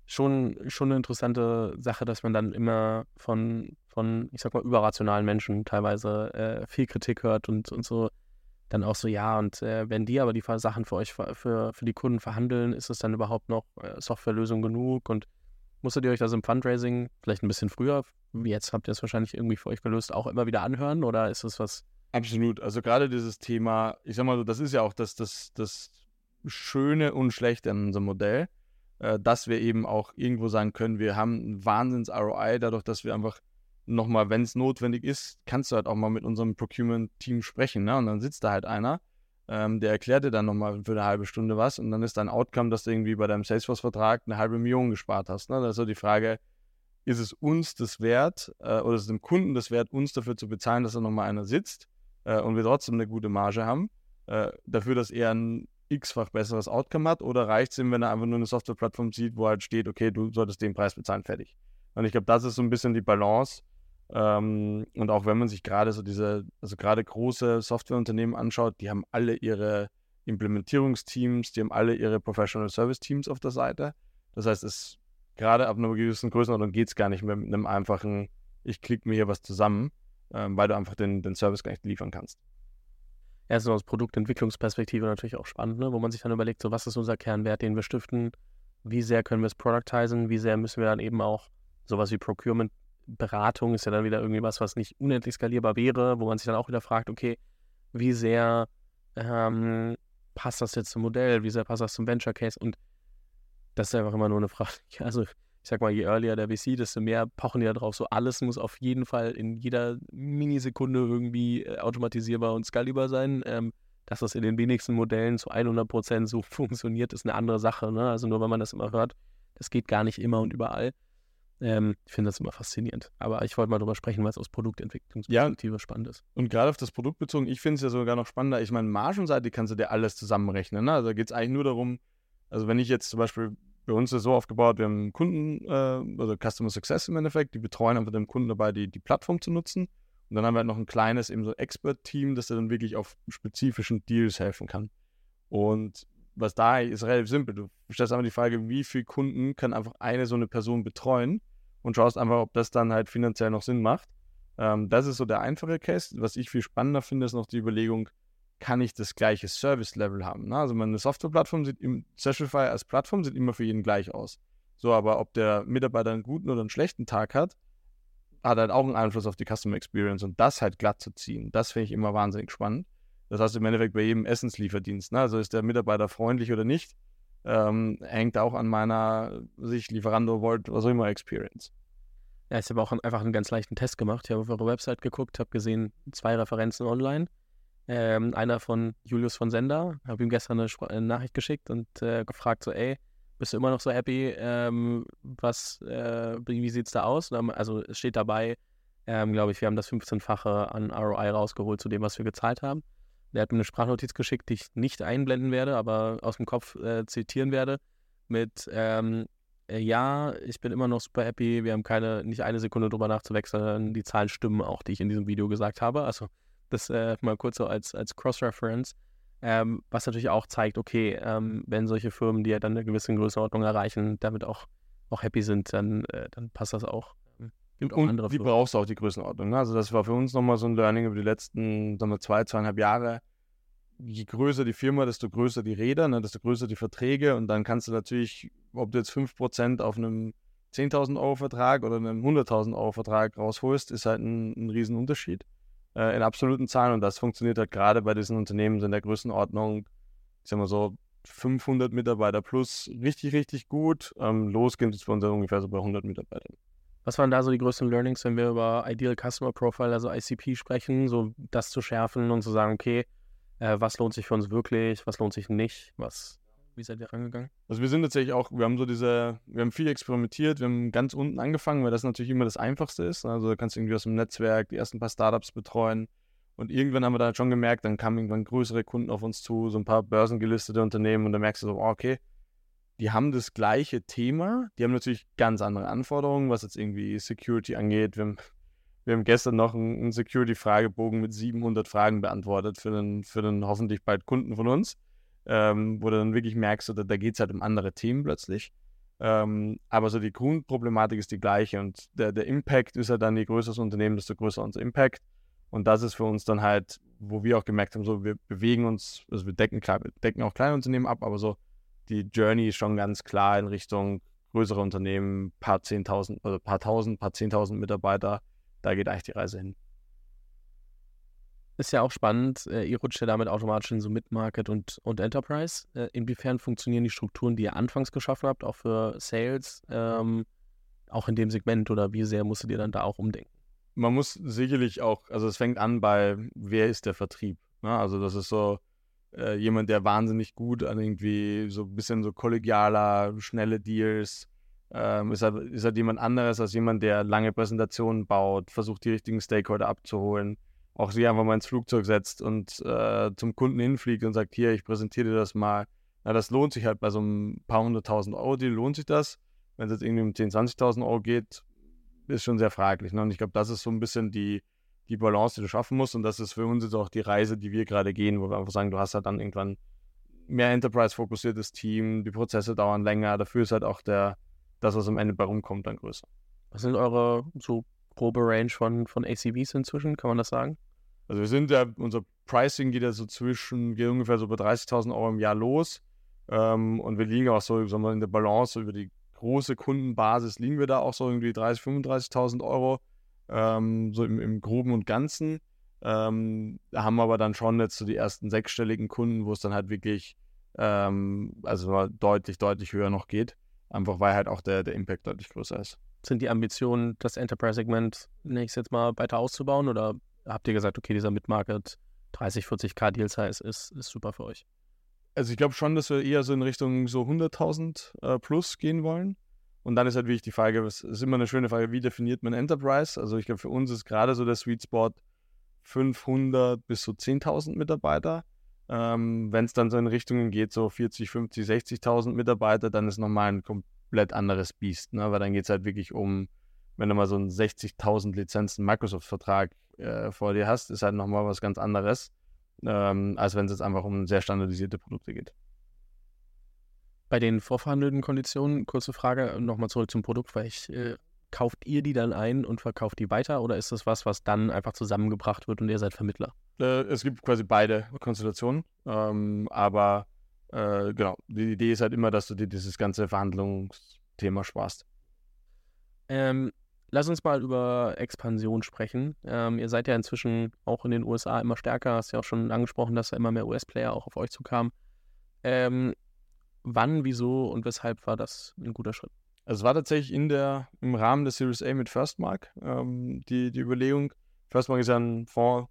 schon, schon eine interessante Sache, dass man dann immer von, von ich sag mal, überrationalen Menschen teilweise äh, viel Kritik hört und, und so dann auch so, ja, und äh, wenn die aber die Sachen für euch, für, für die Kunden verhandeln, ist es dann überhaupt noch äh, Softwarelösung genug? Und Musstet ihr euch das im Fundraising vielleicht ein bisschen früher, jetzt habt ihr es wahrscheinlich irgendwie für euch gelöst, auch immer wieder anhören oder ist es was? Absolut. Also gerade dieses Thema, ich sag mal so, das ist ja auch das, das, das Schöne und Schlechte an unserem Modell, äh, dass wir eben auch irgendwo sagen können, wir haben einen Wahnsinns-ROI, dadurch, dass wir einfach nochmal, wenn es notwendig ist, kannst du halt auch mal mit unserem Procurement-Team sprechen. Ne? Und dann sitzt da halt einer ähm, der erklärt dir dann nochmal für eine halbe Stunde was und dann ist dein Outcome, dass du irgendwie bei deinem Salesforce-Vertrag eine halbe Million gespart hast. Ne? Also die Frage, ist es uns das wert äh, oder ist es dem Kunden das wert, uns dafür zu bezahlen, dass da nochmal einer sitzt äh, und wir trotzdem eine gute Marge haben, äh, dafür, dass er ein x-fach besseres Outcome hat oder reicht es ihm, wenn er einfach nur eine Softwareplattform sieht, wo halt steht, okay, du solltest den Preis bezahlen, fertig. Und ich glaube, das ist so ein bisschen die Balance, Ähm, und auch wenn man sich gerade so diese, also gerade große Softwareunternehmen anschaut, die haben alle ihre Implementierungsteams, die haben alle ihre Professional Service Teams auf der Seite. Das heißt, es gerade ab einer gewissen Größenordnung geht es gar nicht mehr mit einem einfachen, ich klicke mir hier was zusammen, ähm, weil du einfach den, den Service gar nicht liefern kannst. Ist aus Produktentwicklungsperspektive natürlich auch spannend, ne? wo man sich dann überlegt, so was ist unser Kernwert, den wir stiften, wie sehr können wir es productizen, wie sehr müssen wir dann eben auch sowas wie Procurement Beratung ist ja dann wieder irgendwie was, was nicht unendlich skalierbar wäre, wo man sich dann auch wieder fragt, okay, wie sehr ähm, passt das jetzt zum Modell, wie sehr passt das zum Venture Case und das ist einfach immer nur eine Frage. Also ich sag mal, je earlier der VC, desto mehr pochen die da drauf. So alles muss auf jeden Fall in jeder Minisekunde irgendwie äh, automatisierbar und skalierbar sein. Ähm, dass das in den wenigsten Modellen zu 100% so funktioniert, ist eine andere Sache. Ne? Also nur wenn man das immer hört, das geht gar nicht immer und überall. Ähm, ich finde das immer faszinierend. Aber ich wollte mal drüber sprechen, weil es aus Produktentwicklungsperspektive ja. spannend ist. Und gerade auf das Produkt bezogen, ich finde es ja sogar noch spannender. Ich meine, Margenseite kannst du dir alles zusammenrechnen. Ne? Also da geht es eigentlich nur darum, also wenn ich jetzt zum Beispiel, bei uns ist so aufgebaut, wir haben Kunden, äh, also Customer Success im Endeffekt, die betreuen einfach den Kunden dabei, die, die Plattform zu nutzen. Und dann haben wir halt noch ein kleines, eben so Expert-Team, das dann wirklich auf spezifischen Deals helfen kann. Und was da ist relativ simpel. Du stellst einfach die Frage, wie viele Kunden kann einfach eine so eine Person betreuen? Und schaust einfach, ob das dann halt finanziell noch Sinn macht. Ähm, das ist so der einfache Case. Was ich viel spannender finde, ist noch die Überlegung, kann ich das gleiche Service-Level haben? Ne? Also meine Software-Plattform sieht im Sessionify als Plattform sieht immer für jeden gleich aus. So, aber ob der Mitarbeiter einen guten oder einen schlechten Tag hat, hat halt auch einen Einfluss auf die Customer Experience und das halt glatt zu ziehen, das finde ich immer wahnsinnig spannend. Das heißt im Endeffekt bei jedem Essenslieferdienst, ne? also ist der Mitarbeiter freundlich oder nicht, ähm, hängt auch an meiner sich Lieferando Volt, was auch immer Experience. Ja, ich habe auch einfach einen ganz leichten Test gemacht. Ich habe auf eure Website geguckt, habe gesehen, zwei Referenzen online. Ähm, einer von Julius von Sender, habe ihm gestern eine, eine, Nachricht geschickt und äh, gefragt, so, ey, bist du immer noch so happy? Ähm, was, äh, wie sieht es da aus? Also es steht dabei, ähm, glaube ich, wir haben das 15-fache an ROI rausgeholt zu dem, was wir gezahlt haben. Der hat mir eine Sprachnotiz geschickt, die ich nicht einblenden werde, aber aus dem Kopf äh, zitieren werde. Mit ähm, äh, ja, ich bin immer noch super happy. Wir haben keine, nicht eine Sekunde drüber nachzuwechseln. Die Zahlen stimmen auch, die ich in diesem Video gesagt habe. Also das äh, mal kurz so als, als Cross-Reference. Ähm, was natürlich auch zeigt, okay, ähm, wenn solche Firmen, die ja dann eine gewisse Größenordnung erreichen, damit auch, auch happy sind, dann, äh, dann passt das auch. Gibt und andere die Firmen. brauchst du auch die Größenordnung. Ne? Also das war für uns nochmal so ein Learning über die letzten sagen wir, zwei, zweieinhalb Jahre je größer die Firma, desto größer die Räder, ne, desto größer die Verträge und dann kannst du natürlich, ob du jetzt 5% auf einem 10.000 Euro Vertrag oder einem 100.000 Euro Vertrag rausholst, ist halt ein, ein Riesenunterschied äh, in absoluten Zahlen und das funktioniert halt gerade bei diesen Unternehmen in der Größenordnung, ich sag mal so 500 Mitarbeiter plus richtig, richtig gut. Ähm, los geht es bei uns ungefähr so bei 100 Mitarbeitern. Was waren da so die größten Learnings, wenn wir über Ideal Customer Profile, also ICP sprechen, so das zu schärfen und zu sagen, okay, äh, was lohnt sich für uns wirklich, was lohnt sich nicht, was, wie seid ihr rangegangen? Also wir sind tatsächlich auch, wir haben so diese, wir haben viel experimentiert, wir haben ganz unten angefangen, weil das natürlich immer das Einfachste ist. Also da kannst du irgendwie aus dem Netzwerk die ersten paar Startups betreuen. Und irgendwann haben wir da halt schon gemerkt, dann kamen irgendwann größere Kunden auf uns zu, so ein paar börsengelistete Unternehmen und da merkst du so, oh, okay, die haben das gleiche Thema, die haben natürlich ganz andere Anforderungen, was jetzt irgendwie Security angeht. Wir haben wir haben gestern noch einen, Security-Fragebogen mit 700 Fragen beantwortet für einen, für einen hoffentlich bald Kunden von uns, ähm, wo du dann wirklich merkst, da, da geht es halt um andere Themen plötzlich. Ähm, aber so die Grundproblematik ist die gleiche und der, der Impact ist halt dann, je größer das Unternehmen, desto größer unser Impact. Und das ist für uns dann halt, wo wir auch gemerkt haben, so wir bewegen uns, also wir decken, decken auch kleine Unternehmen ab, aber so die Journey ist schon ganz klar in Richtung größere Unternehmen, paar zehntausend, also paar tausend, paar zehntausend Mitarbeiter da geht eigentlich die Reise hin. Ist ja auch spannend, äh, ihr rutscht ja damit automatisch in so Mid-Market und, und Enterprise. Äh, inwiefern funktionieren die Strukturen, die ihr anfangs geschaffen habt, auch für Sales, ähm, auch in dem Segment oder wie sehr musstet ihr dann da auch umdenken? Man muss sicherlich auch, also es fängt an bei, wer ist der Vertrieb? Ne? Also das ist so äh, jemand, der wahnsinnig gut an irgendwie so ein bisschen so kollegialer, schnelle Deals, ähm, ist, halt, ist halt jemand anderes als jemand, der lange Präsentationen baut, versucht die richtigen Stakeholder abzuholen, auch sich einfach mal ins Flugzeug setzt und äh, zum Kunden hinfliegt und sagt, hier, ich präsentiere dir das mal. Na, das lohnt sich halt bei so einem paar hunderttausend Euro Deal, lohnt sich das. Wenn es jetzt irgendwie um 10.000, 20.000 Euro geht, ist schon sehr fraglich. Ne? Und ich glaube, das ist so ein bisschen die, die Balance, die du schaffen musst. Und das ist für uns jetzt auch die Reise, die wir gerade gehen, wo wir einfach sagen, du hast halt dann irgendwann mehr Enterprise-fokussiertes Team, die Prozesse dauern länger, dafür ist halt auch der, das, was am Ende bei rumkommt, dann größer. Was sind eure so grobe Range von, von ACVs inzwischen? Kann man das sagen? Also wir sind ja, unser Pricing geht ja so zwischen, geht ungefähr so bei 30.000 Euro im Jahr los. Ähm, und wir liegen auch so, sagen wir, in der Balance, so über die große Kundenbasis liegen wir da auch so irgendwie 30.000, 35.000 Euro, ähm, so im, im Groben und Ganzen. Ähm, da haben wir aber dann schon jetzt so die ersten sechsstelligen Kunden, wo es dann halt wirklich, ähm, also deutlich, deutlich höher noch geht. Einfach weil halt auch der, der Impact deutlich größer ist. Sind die Ambitionen, das Enterprise-Segment nächstes jetzt mal weiter auszubauen oder habt ihr gesagt, okay, dieser Mid-Market 30, 40k Deal Size ist, ist super für euch? Also ich glaube schon, dass wir eher so in Richtung so 100.000 äh, plus gehen wollen. Und dann ist halt wirklich die Frage, es ist immer eine schöne Frage, wie definiert man Enterprise? Also ich glaube, für uns ist gerade so der Sweet Spot 500 bis so 10.000 Mitarbeiter. Ähm, Wenn es dann so in Richtungen geht, so 40, 50, 60.000 Mitarbeiter, dann ist nochmal ein komplett anderes Biest. Ne? Weil dann geht es halt wirklich um, wenn du mal so einen 60.000 Lizenzen Microsoft-Vertrag äh, vor dir hast, ist halt nochmal was ganz anderes, ähm, als wenn es jetzt einfach um sehr standardisierte Produkte geht. Bei den vorverhandelten Konditionen, kurze Frage, nochmal zurück zum Produkt, weil ich, äh, kauft ihr die dann ein und verkauft die weiter oder ist das was, was dann einfach zusammengebracht wird und ihr seid Vermittler? Äh, es gibt quasi beide Konstellationen, ähm, aber äh, genau, die Idee ist halt immer, dass du dir dieses ganze Verhandlungsthema sparst. Ähm, Lass uns mal über Expansion sprechen. Ähm, ihr seid ja inzwischen auch in den USA immer stärker. Hast ja auch schon angesprochen, dass da immer mehr US-Player auch auf euch zukamen. Ähm, wann, wieso und weshalb war das ein guter Schritt? Also es war tatsächlich in der, im Rahmen der Series A mit Firstmark ähm, die, die Überlegung. Firstmark ist ja ein Fonds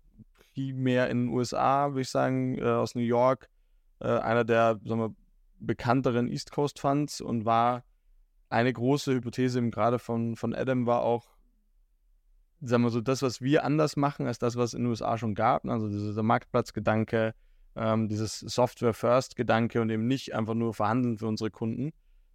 primär in den USA, würde ich sagen, äh, aus New York. Äh, einer der sagen wir, bekannteren East Coast Funds und war eine große Hypothese gerade von, von Adam war auch, sagen wir so, das, was wir anders machen als das, was es in den USA schon gab. Also dieser Marktplatzgedanke, ähm, dieses Software-First-Gedanke und eben nicht einfach nur verhandeln für unsere Kunden.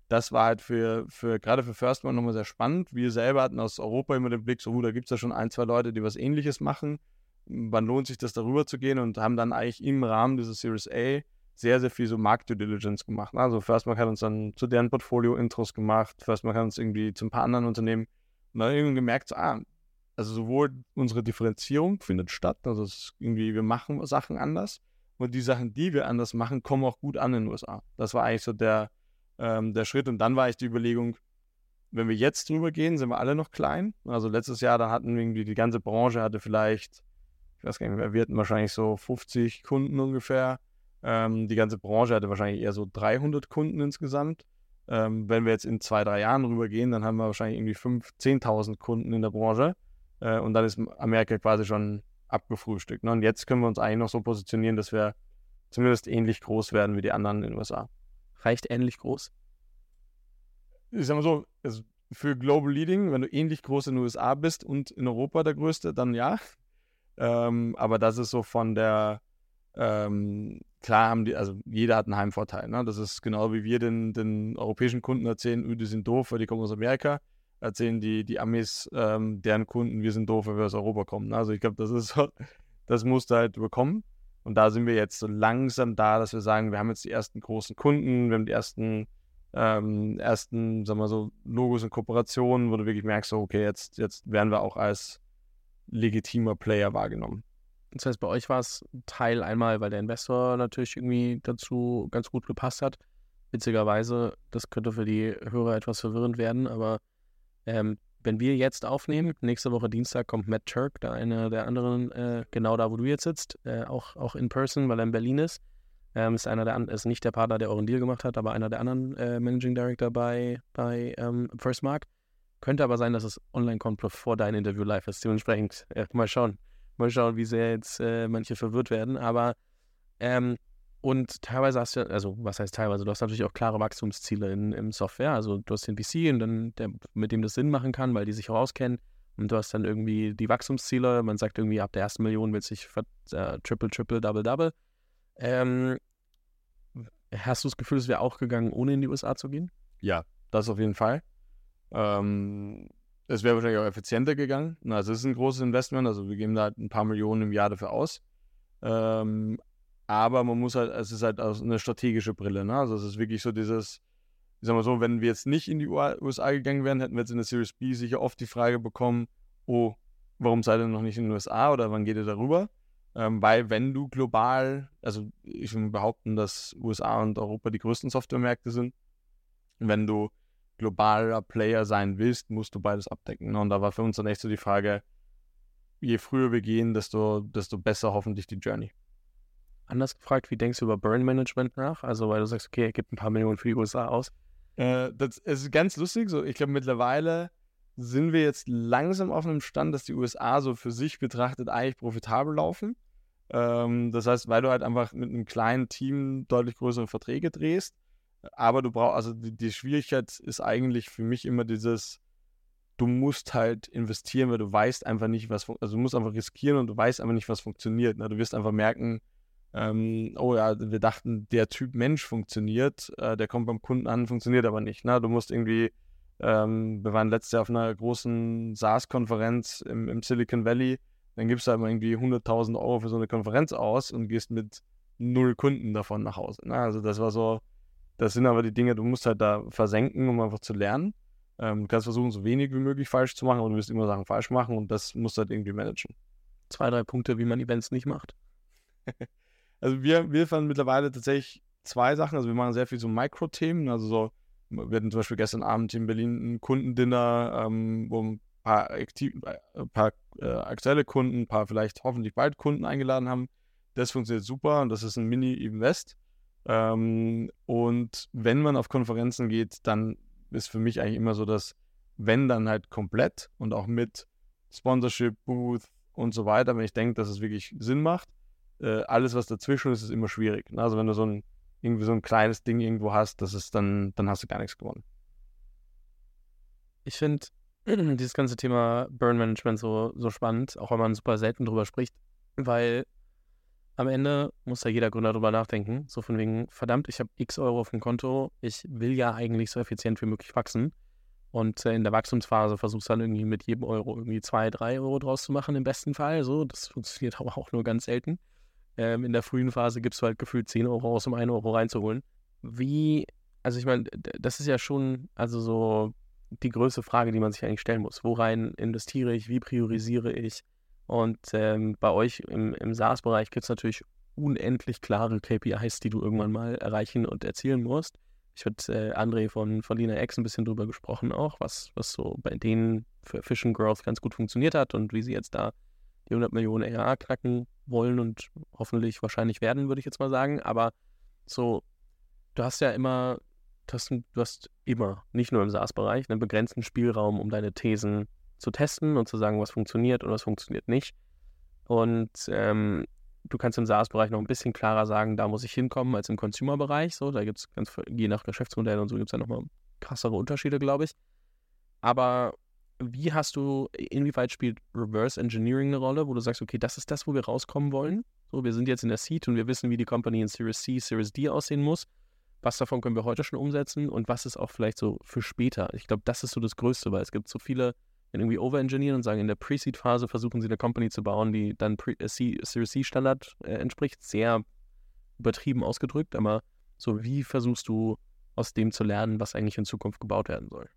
Das war halt für, für gerade für Firstman nochmal sehr spannend. Wir selber hatten aus Europa immer den Blick, so, da gibt es ja schon ein, zwei Leute, die was ähnliches machen. Wann lohnt sich das, darüber zu gehen? Und haben dann eigentlich im Rahmen dieser Series A sehr, sehr viel so Markt-Due Diligence gemacht. Ne? Also Firstmark hat uns dann zu deren Portfolio-Intros gemacht, Firstmark hat uns irgendwie zu ein paar anderen Unternehmen und dann irgendwie gemerkt, so, ah, also sowohl unsere Differenzierung findet statt, also irgendwie, wir machen Sachen anders und die Sachen, die wir anders machen, kommen auch gut an in den USA. Das war eigentlich so der, ähm, der Schritt und dann war ich die Überlegung, wenn wir jetzt drüber gehen, sind wir alle noch klein. Also letztes Jahr, da hatten wir irgendwie die ganze Branche hatte vielleicht, ich weiß gar nicht mehr, wir hatten wahrscheinlich so 50 Kunden ungefähr. Ähm, die ganze Branche hatte wahrscheinlich eher so 300 Kunden insgesamt. Ähm, wenn wir jetzt in zwei, drei Jahren rübergehen, dann haben wir wahrscheinlich irgendwie 5.000, 10.000 Kunden in der Branche. Äh, und dann ist Amerika quasi schon abgefrühstückt. Ne? Und jetzt können wir uns eigentlich noch so positionieren, dass wir zumindest ähnlich groß werden wie die anderen in den USA. Reicht ähnlich groß? Ich sag mal so, also für Global Leading, wenn du ähnlich groß in den USA bist und in Europa der größte, dann ja. Ähm, aber das ist so von der, ähm, klar haben die, also jeder hat einen Heimvorteil. Ne? Das ist genau wie wir den, den europäischen Kunden erzählen, die sind doof, weil die kommen aus Amerika. Erzählen die, die Amis ähm, deren Kunden, wir sind doof, weil wir aus Europa kommen. Ne? Also ich glaube, das ist so, das musst du halt bekommen. Und da sind wir jetzt so langsam da, dass wir sagen, wir haben jetzt die ersten großen Kunden, wir haben die ersten, ähm, ersten, sagen wir so, Logos und Kooperationen, wo du wirklich merkst, so, okay, jetzt, jetzt werden wir auch als legitimer Player wahrgenommen. Das heißt, bei euch war es Teil einmal, weil der Investor natürlich irgendwie dazu ganz gut gepasst hat. Witzigerweise, das könnte für die Hörer etwas verwirrend werden, aber ähm, wenn wir jetzt aufnehmen, nächste Woche Dienstag kommt Matt Turk, da einer der anderen, äh, genau da, wo du jetzt sitzt, äh, auch, auch in person, weil er in Berlin ist. Ähm, ist einer der ist nicht der Partner, der euren Deal gemacht hat, aber einer der anderen äh, Managing Director bei, bei ähm, Firstmark. Könnte aber sein, dass es online kommt, bevor dein Interview live ist. Dementsprechend, mal schauen. Mal schauen, wie sehr jetzt äh, manche verwirrt werden. Aber ähm, und teilweise hast du, also was heißt teilweise, du hast natürlich auch klare Wachstumsziele in, in Software. Also du hast den VC und dann, der, mit dem das Sinn machen kann, weil die sich auch auskennen. Und du hast dann irgendwie die Wachstumsziele. Man sagt irgendwie, ab der ersten Million will sich äh, Triple, Triple, Double, Double. Ähm, hast du das Gefühl, es wäre auch gegangen, ohne in die USA zu gehen? Ja, das auf jeden Fall. Ähm, es wäre wahrscheinlich auch effizienter gegangen. Also es ist ein großes Investment, also wir geben da halt ein paar Millionen im Jahr dafür aus. Ähm, aber man muss halt, es ist halt eine strategische Brille. Ne? Also es ist wirklich so dieses, ich sag mal so, wenn wir jetzt nicht in die USA gegangen wären, hätten wir jetzt in der Series B sicher oft die Frage bekommen, oh, warum seid ihr noch nicht in den USA oder wann geht ihr darüber? Ähm, weil wenn du global, also ich will behaupten, dass USA und Europa die größten Softwaremärkte sind, wenn du globaler Player sein willst, musst du beides abdecken. Ne? Und da war für uns dann echt so die Frage, je früher wir gehen, desto, desto besser hoffentlich die Journey. Anders gefragt, wie denkst du über Burn Management nach? Also, weil du sagst, okay, er gibt ein paar Millionen für die USA aus. Äh, das ist ganz lustig. So, ich glaube, mittlerweile sind wir jetzt langsam auf einem Stand, dass die USA so für sich betrachtet eigentlich profitabel laufen. Ähm, das heißt, weil du halt einfach mit einem kleinen Team deutlich größere Verträge drehst, aber du brauchst, also die, die, Schwierigkeit ist eigentlich für mich immer dieses, du musst halt investieren, weil du weißt einfach nicht, was, also du musst einfach riskieren und du weißt einfach nicht, was funktioniert. Ne? Du wirst einfach merken, ähm, oh ja, wir dachten, der Typ Mensch funktioniert, äh, der kommt beim Kunden an, funktioniert aber nicht. Ne? Du musst irgendwie, ähm, wir waren letztes Jahr auf einer großen SaaS-Konferenz im, im, Silicon Valley, dann gibst du halt mal irgendwie 100.000 Euro für so eine Konferenz aus und gehst mit null Kunden davon nach Hause. Ne? Also das war so, das sind aber die Dinge, du musst halt da versenken, um einfach zu lernen. Ähm, du kannst versuchen, so wenig wie möglich falsch zu machen, aber du wirst immer Sachen falsch machen und das musst du halt irgendwie managen. Zwei, drei Punkte, wie man Events nicht macht. also wir, wir fanden mittlerweile tatsächlich zwei Sachen. Also wir machen sehr viel so Mikro-Themen. Also so, wir hatten zum Beispiel gestern Abend in Berlin ein Kundendinner, ähm, wo ein paar, aktiv, ein äh, paar äh, aktuelle Kunden, ein paar vielleicht hoffentlich bald Kunden eingeladen haben. Das funktioniert super und das ist ein Mini-Invest. Ähm, und wenn man auf Konferenzen geht, dann ist für mich eigentlich immer so, dass wenn dann halt komplett und auch mit Sponsorship, Booth und so weiter, wenn ich denke, dass es wirklich Sinn macht, äh, alles was dazwischen ist, ist immer schwierig. Ne? Also wenn du so ein irgendwie so ein kleines Ding irgendwo hast, das ist dann, dann hast du gar nichts gewonnen. Ich finde dieses ganze Thema Burn Management so, so spannend, auch wenn man super selten drüber spricht, weil am Ende muss da jeder Gründer drüber nachdenken. So von wegen, verdammt, ich habe x Euro auf dem Konto, ich will ja eigentlich so effizient wie möglich wachsen. Und äh, in der Wachstumsphase versuchst du dann irgendwie mit jedem Euro irgendwie zwei, drei Euro draus zu machen, im besten Fall. So, das funktioniert aber auch nur ganz selten. Ähm, in der frühen Phase gibst du halt gefühlt 10 Euro aus, um 1 Euro reinzuholen. Wie, also ich meine, das ist ja schon, also so die größte Frage, die man sich eigentlich stellen muss. Worein investiere ich? Wie priorisiere ich? Und ähm, bei euch im, im SaaS-Bereich gibt es natürlich unendlich klare KPIs, die du irgendwann mal erreichen und erzielen musst. Ich habe äh, André von, von Lina X ein bisschen drüber gesprochen auch, was, was so bei denen für Efficient Growth ganz gut funktioniert hat und wie sie jetzt da die 100 Millionen ERA knacken wollen und hoffentlich wahrscheinlich werden, würde ich jetzt mal sagen. Aber so, du hast ja immer, du hast, du hast immer, nicht nur im SaaS-Bereich, einen begrenzten Spielraum, um deine Thesen zu testen und zu sagen, was funktioniert und was funktioniert nicht. Und ähm, du kannst im SaaS-Bereich noch ein bisschen klarer sagen, da muss ich hinkommen als im Consumer-Bereich. So, da gibt es ganz je nach Geschäftsmodell und so gibt es ja nochmal krassere Unterschiede, glaube ich. Aber wie hast du, inwieweit spielt Reverse Engineering eine Rolle, wo du sagst, okay, das ist das, wo wir rauskommen wollen? So, wir sind jetzt in der Seed und wir wissen, wie die Company in Series C, Series D aussehen muss. Was davon können wir heute schon umsetzen und was ist auch vielleicht so für später? Ich glaube, das ist so das Größte, weil es gibt so viele irgendwie overengineeren und sagen, in der Pre-Seed-Phase versuchen sie eine Company zu bauen, die dann äh, Series C-Standard äh, entspricht. Sehr übertrieben ausgedrückt, aber so wie versuchst du aus dem zu lernen, was eigentlich in Zukunft gebaut werden soll?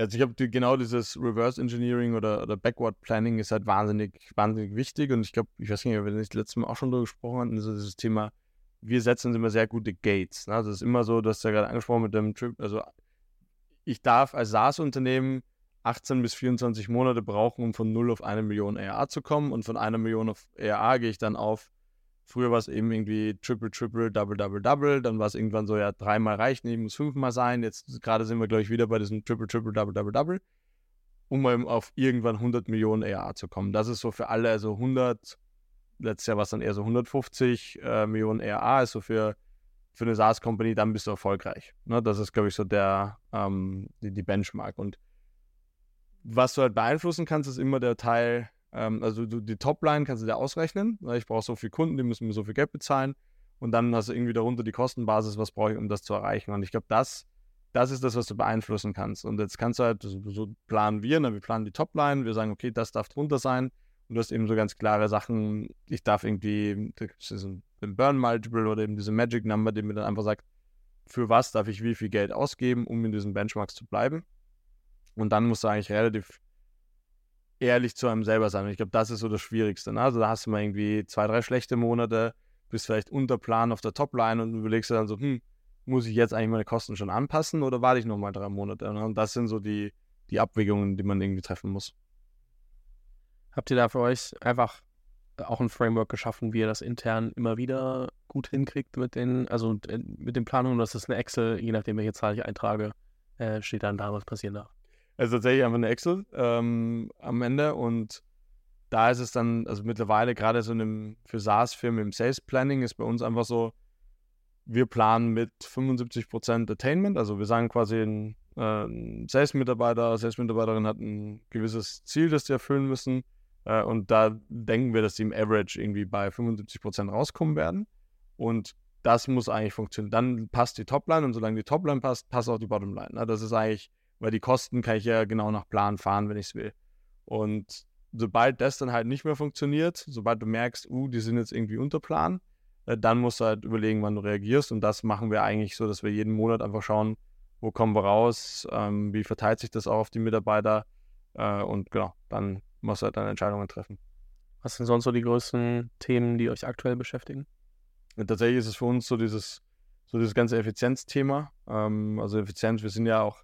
Also ich glaube, genau dieses Reverse Engineering oder, oder Backward Planning ist halt wahnsinnig, wahnsinnig wichtig. Und ich glaube, ich weiß nicht, ob wir das letzte Mal auch schon darüber gesprochen hatten, also dieses Thema, wir setzen uns immer sehr gute Gates. Ne? Also es ist immer so, du hast ja gerade angesprochen mit dem Trip, also ich darf als SaaS-Unternehmen 18 bis 24 Monate brauchen, um von 0 auf 1 Million ERA zu kommen. Und von einer Million auf ERA gehe ich dann auf, früher war es eben irgendwie Triple, Triple, Double, Double, Double. Dann war es irgendwann so, ja, dreimal reicht nicht, muss fünfmal sein. Jetzt gerade sind wir, glaube ich, wieder bei diesem Triple, Triple, Double, Double, Double. Um eben auf irgendwann 100 Millionen ERA zu kommen. Das ist so für alle, also 100, letztes Jahr war es dann eher so 150 äh, Millionen ERA, ist so für für eine SaaS-Company, dann bist du erfolgreich. Ne, das ist, glaube ich, so der, ähm, die, die Benchmark. Und was du halt beeinflussen kannst, ist immer der Teil, ähm, also du, die Topline kannst du dir ausrechnen, weil ich brauche so viele Kunden, die müssen mir so viel Geld bezahlen und dann hast du irgendwie darunter die Kostenbasis, was brauche ich, um das zu erreichen. Und ich glaube, das das ist das, was du beeinflussen kannst. Und jetzt kannst du halt, so, planen wir, ne? wir planen die Topline, wir sagen, okay, das darf drunter sein. Und du hast eben so ganz klare Sachen, ich darf irgendwie, das ist ein Burn Multiple oder eben diese Magic Number, die mir dann einfach sagt, für was darf ich wie viel Geld ausgeben, um in diesen Benchmarks zu bleiben. Und dann musst du eigentlich relativ ehrlich zu einem selber sein. Und ich glaube, das ist so das Schwierigste. Ne? Also da hast du mal irgendwie zwei, drei schlechte Monate, bist vielleicht unter Plan auf der Topline und überlegst dir dann so, hm, muss ich jetzt eigentlich meine Kosten schon anpassen oder warte ich noch mal drei Monate? Ne? Und das sind so die, die Abwägungen, die man irgendwie treffen muss. Habt ihr da für euch einfach auch ein Framework geschaffen, wie ihr das intern immer wieder gut hinkriegt mit den, also äh, mit den Planungen, das ist eine Excel, je nachdem welche Zahl ich eintrage, äh, steht dann da, was passieren darf. Also tatsächlich einfach eine Excel ähm, am Ende und da ist es dann, also mittlerweile gerade so einem, für SaaS-Firmen im Sales Planning ist bei uns einfach so, wir planen mit 75% Attainment, also wir sagen quasi, ein, äh, Sales-Mitarbeiter, Sales-Mitarbeiterin hat ein gewisses Ziel, das sie erfüllen müssen äh, und da denken wir, dass sie im Average irgendwie bei 75% rauskommen werden und das muss eigentlich funktionieren. Dann passt die Topline und solange die Topline passt, passt auch die Bottomline. Ne? Das ist eigentlich, weil die Kosten kann ich ja genau nach Plan fahren, wenn ich es will. Und sobald das dann halt nicht mehr funktioniert, sobald du merkst, uh, die sind jetzt irgendwie unter Plan, äh, dann musst du halt überlegen, wann du reagierst. Und das machen wir eigentlich so, dass wir jeden Monat einfach schauen, wo kommen wir raus, ähm, wie verteilt sich das auch auf die Mitarbeiter. Äh, und genau, dann musst du halt dann Entscheidungen treffen. Was sind sonst so die größten Themen, die euch aktuell beschäftigen? Und tatsächlich ist es für uns so dieses, so dieses ganze Effizienzthema. Ähm, also Effizienz, wir sind ja auch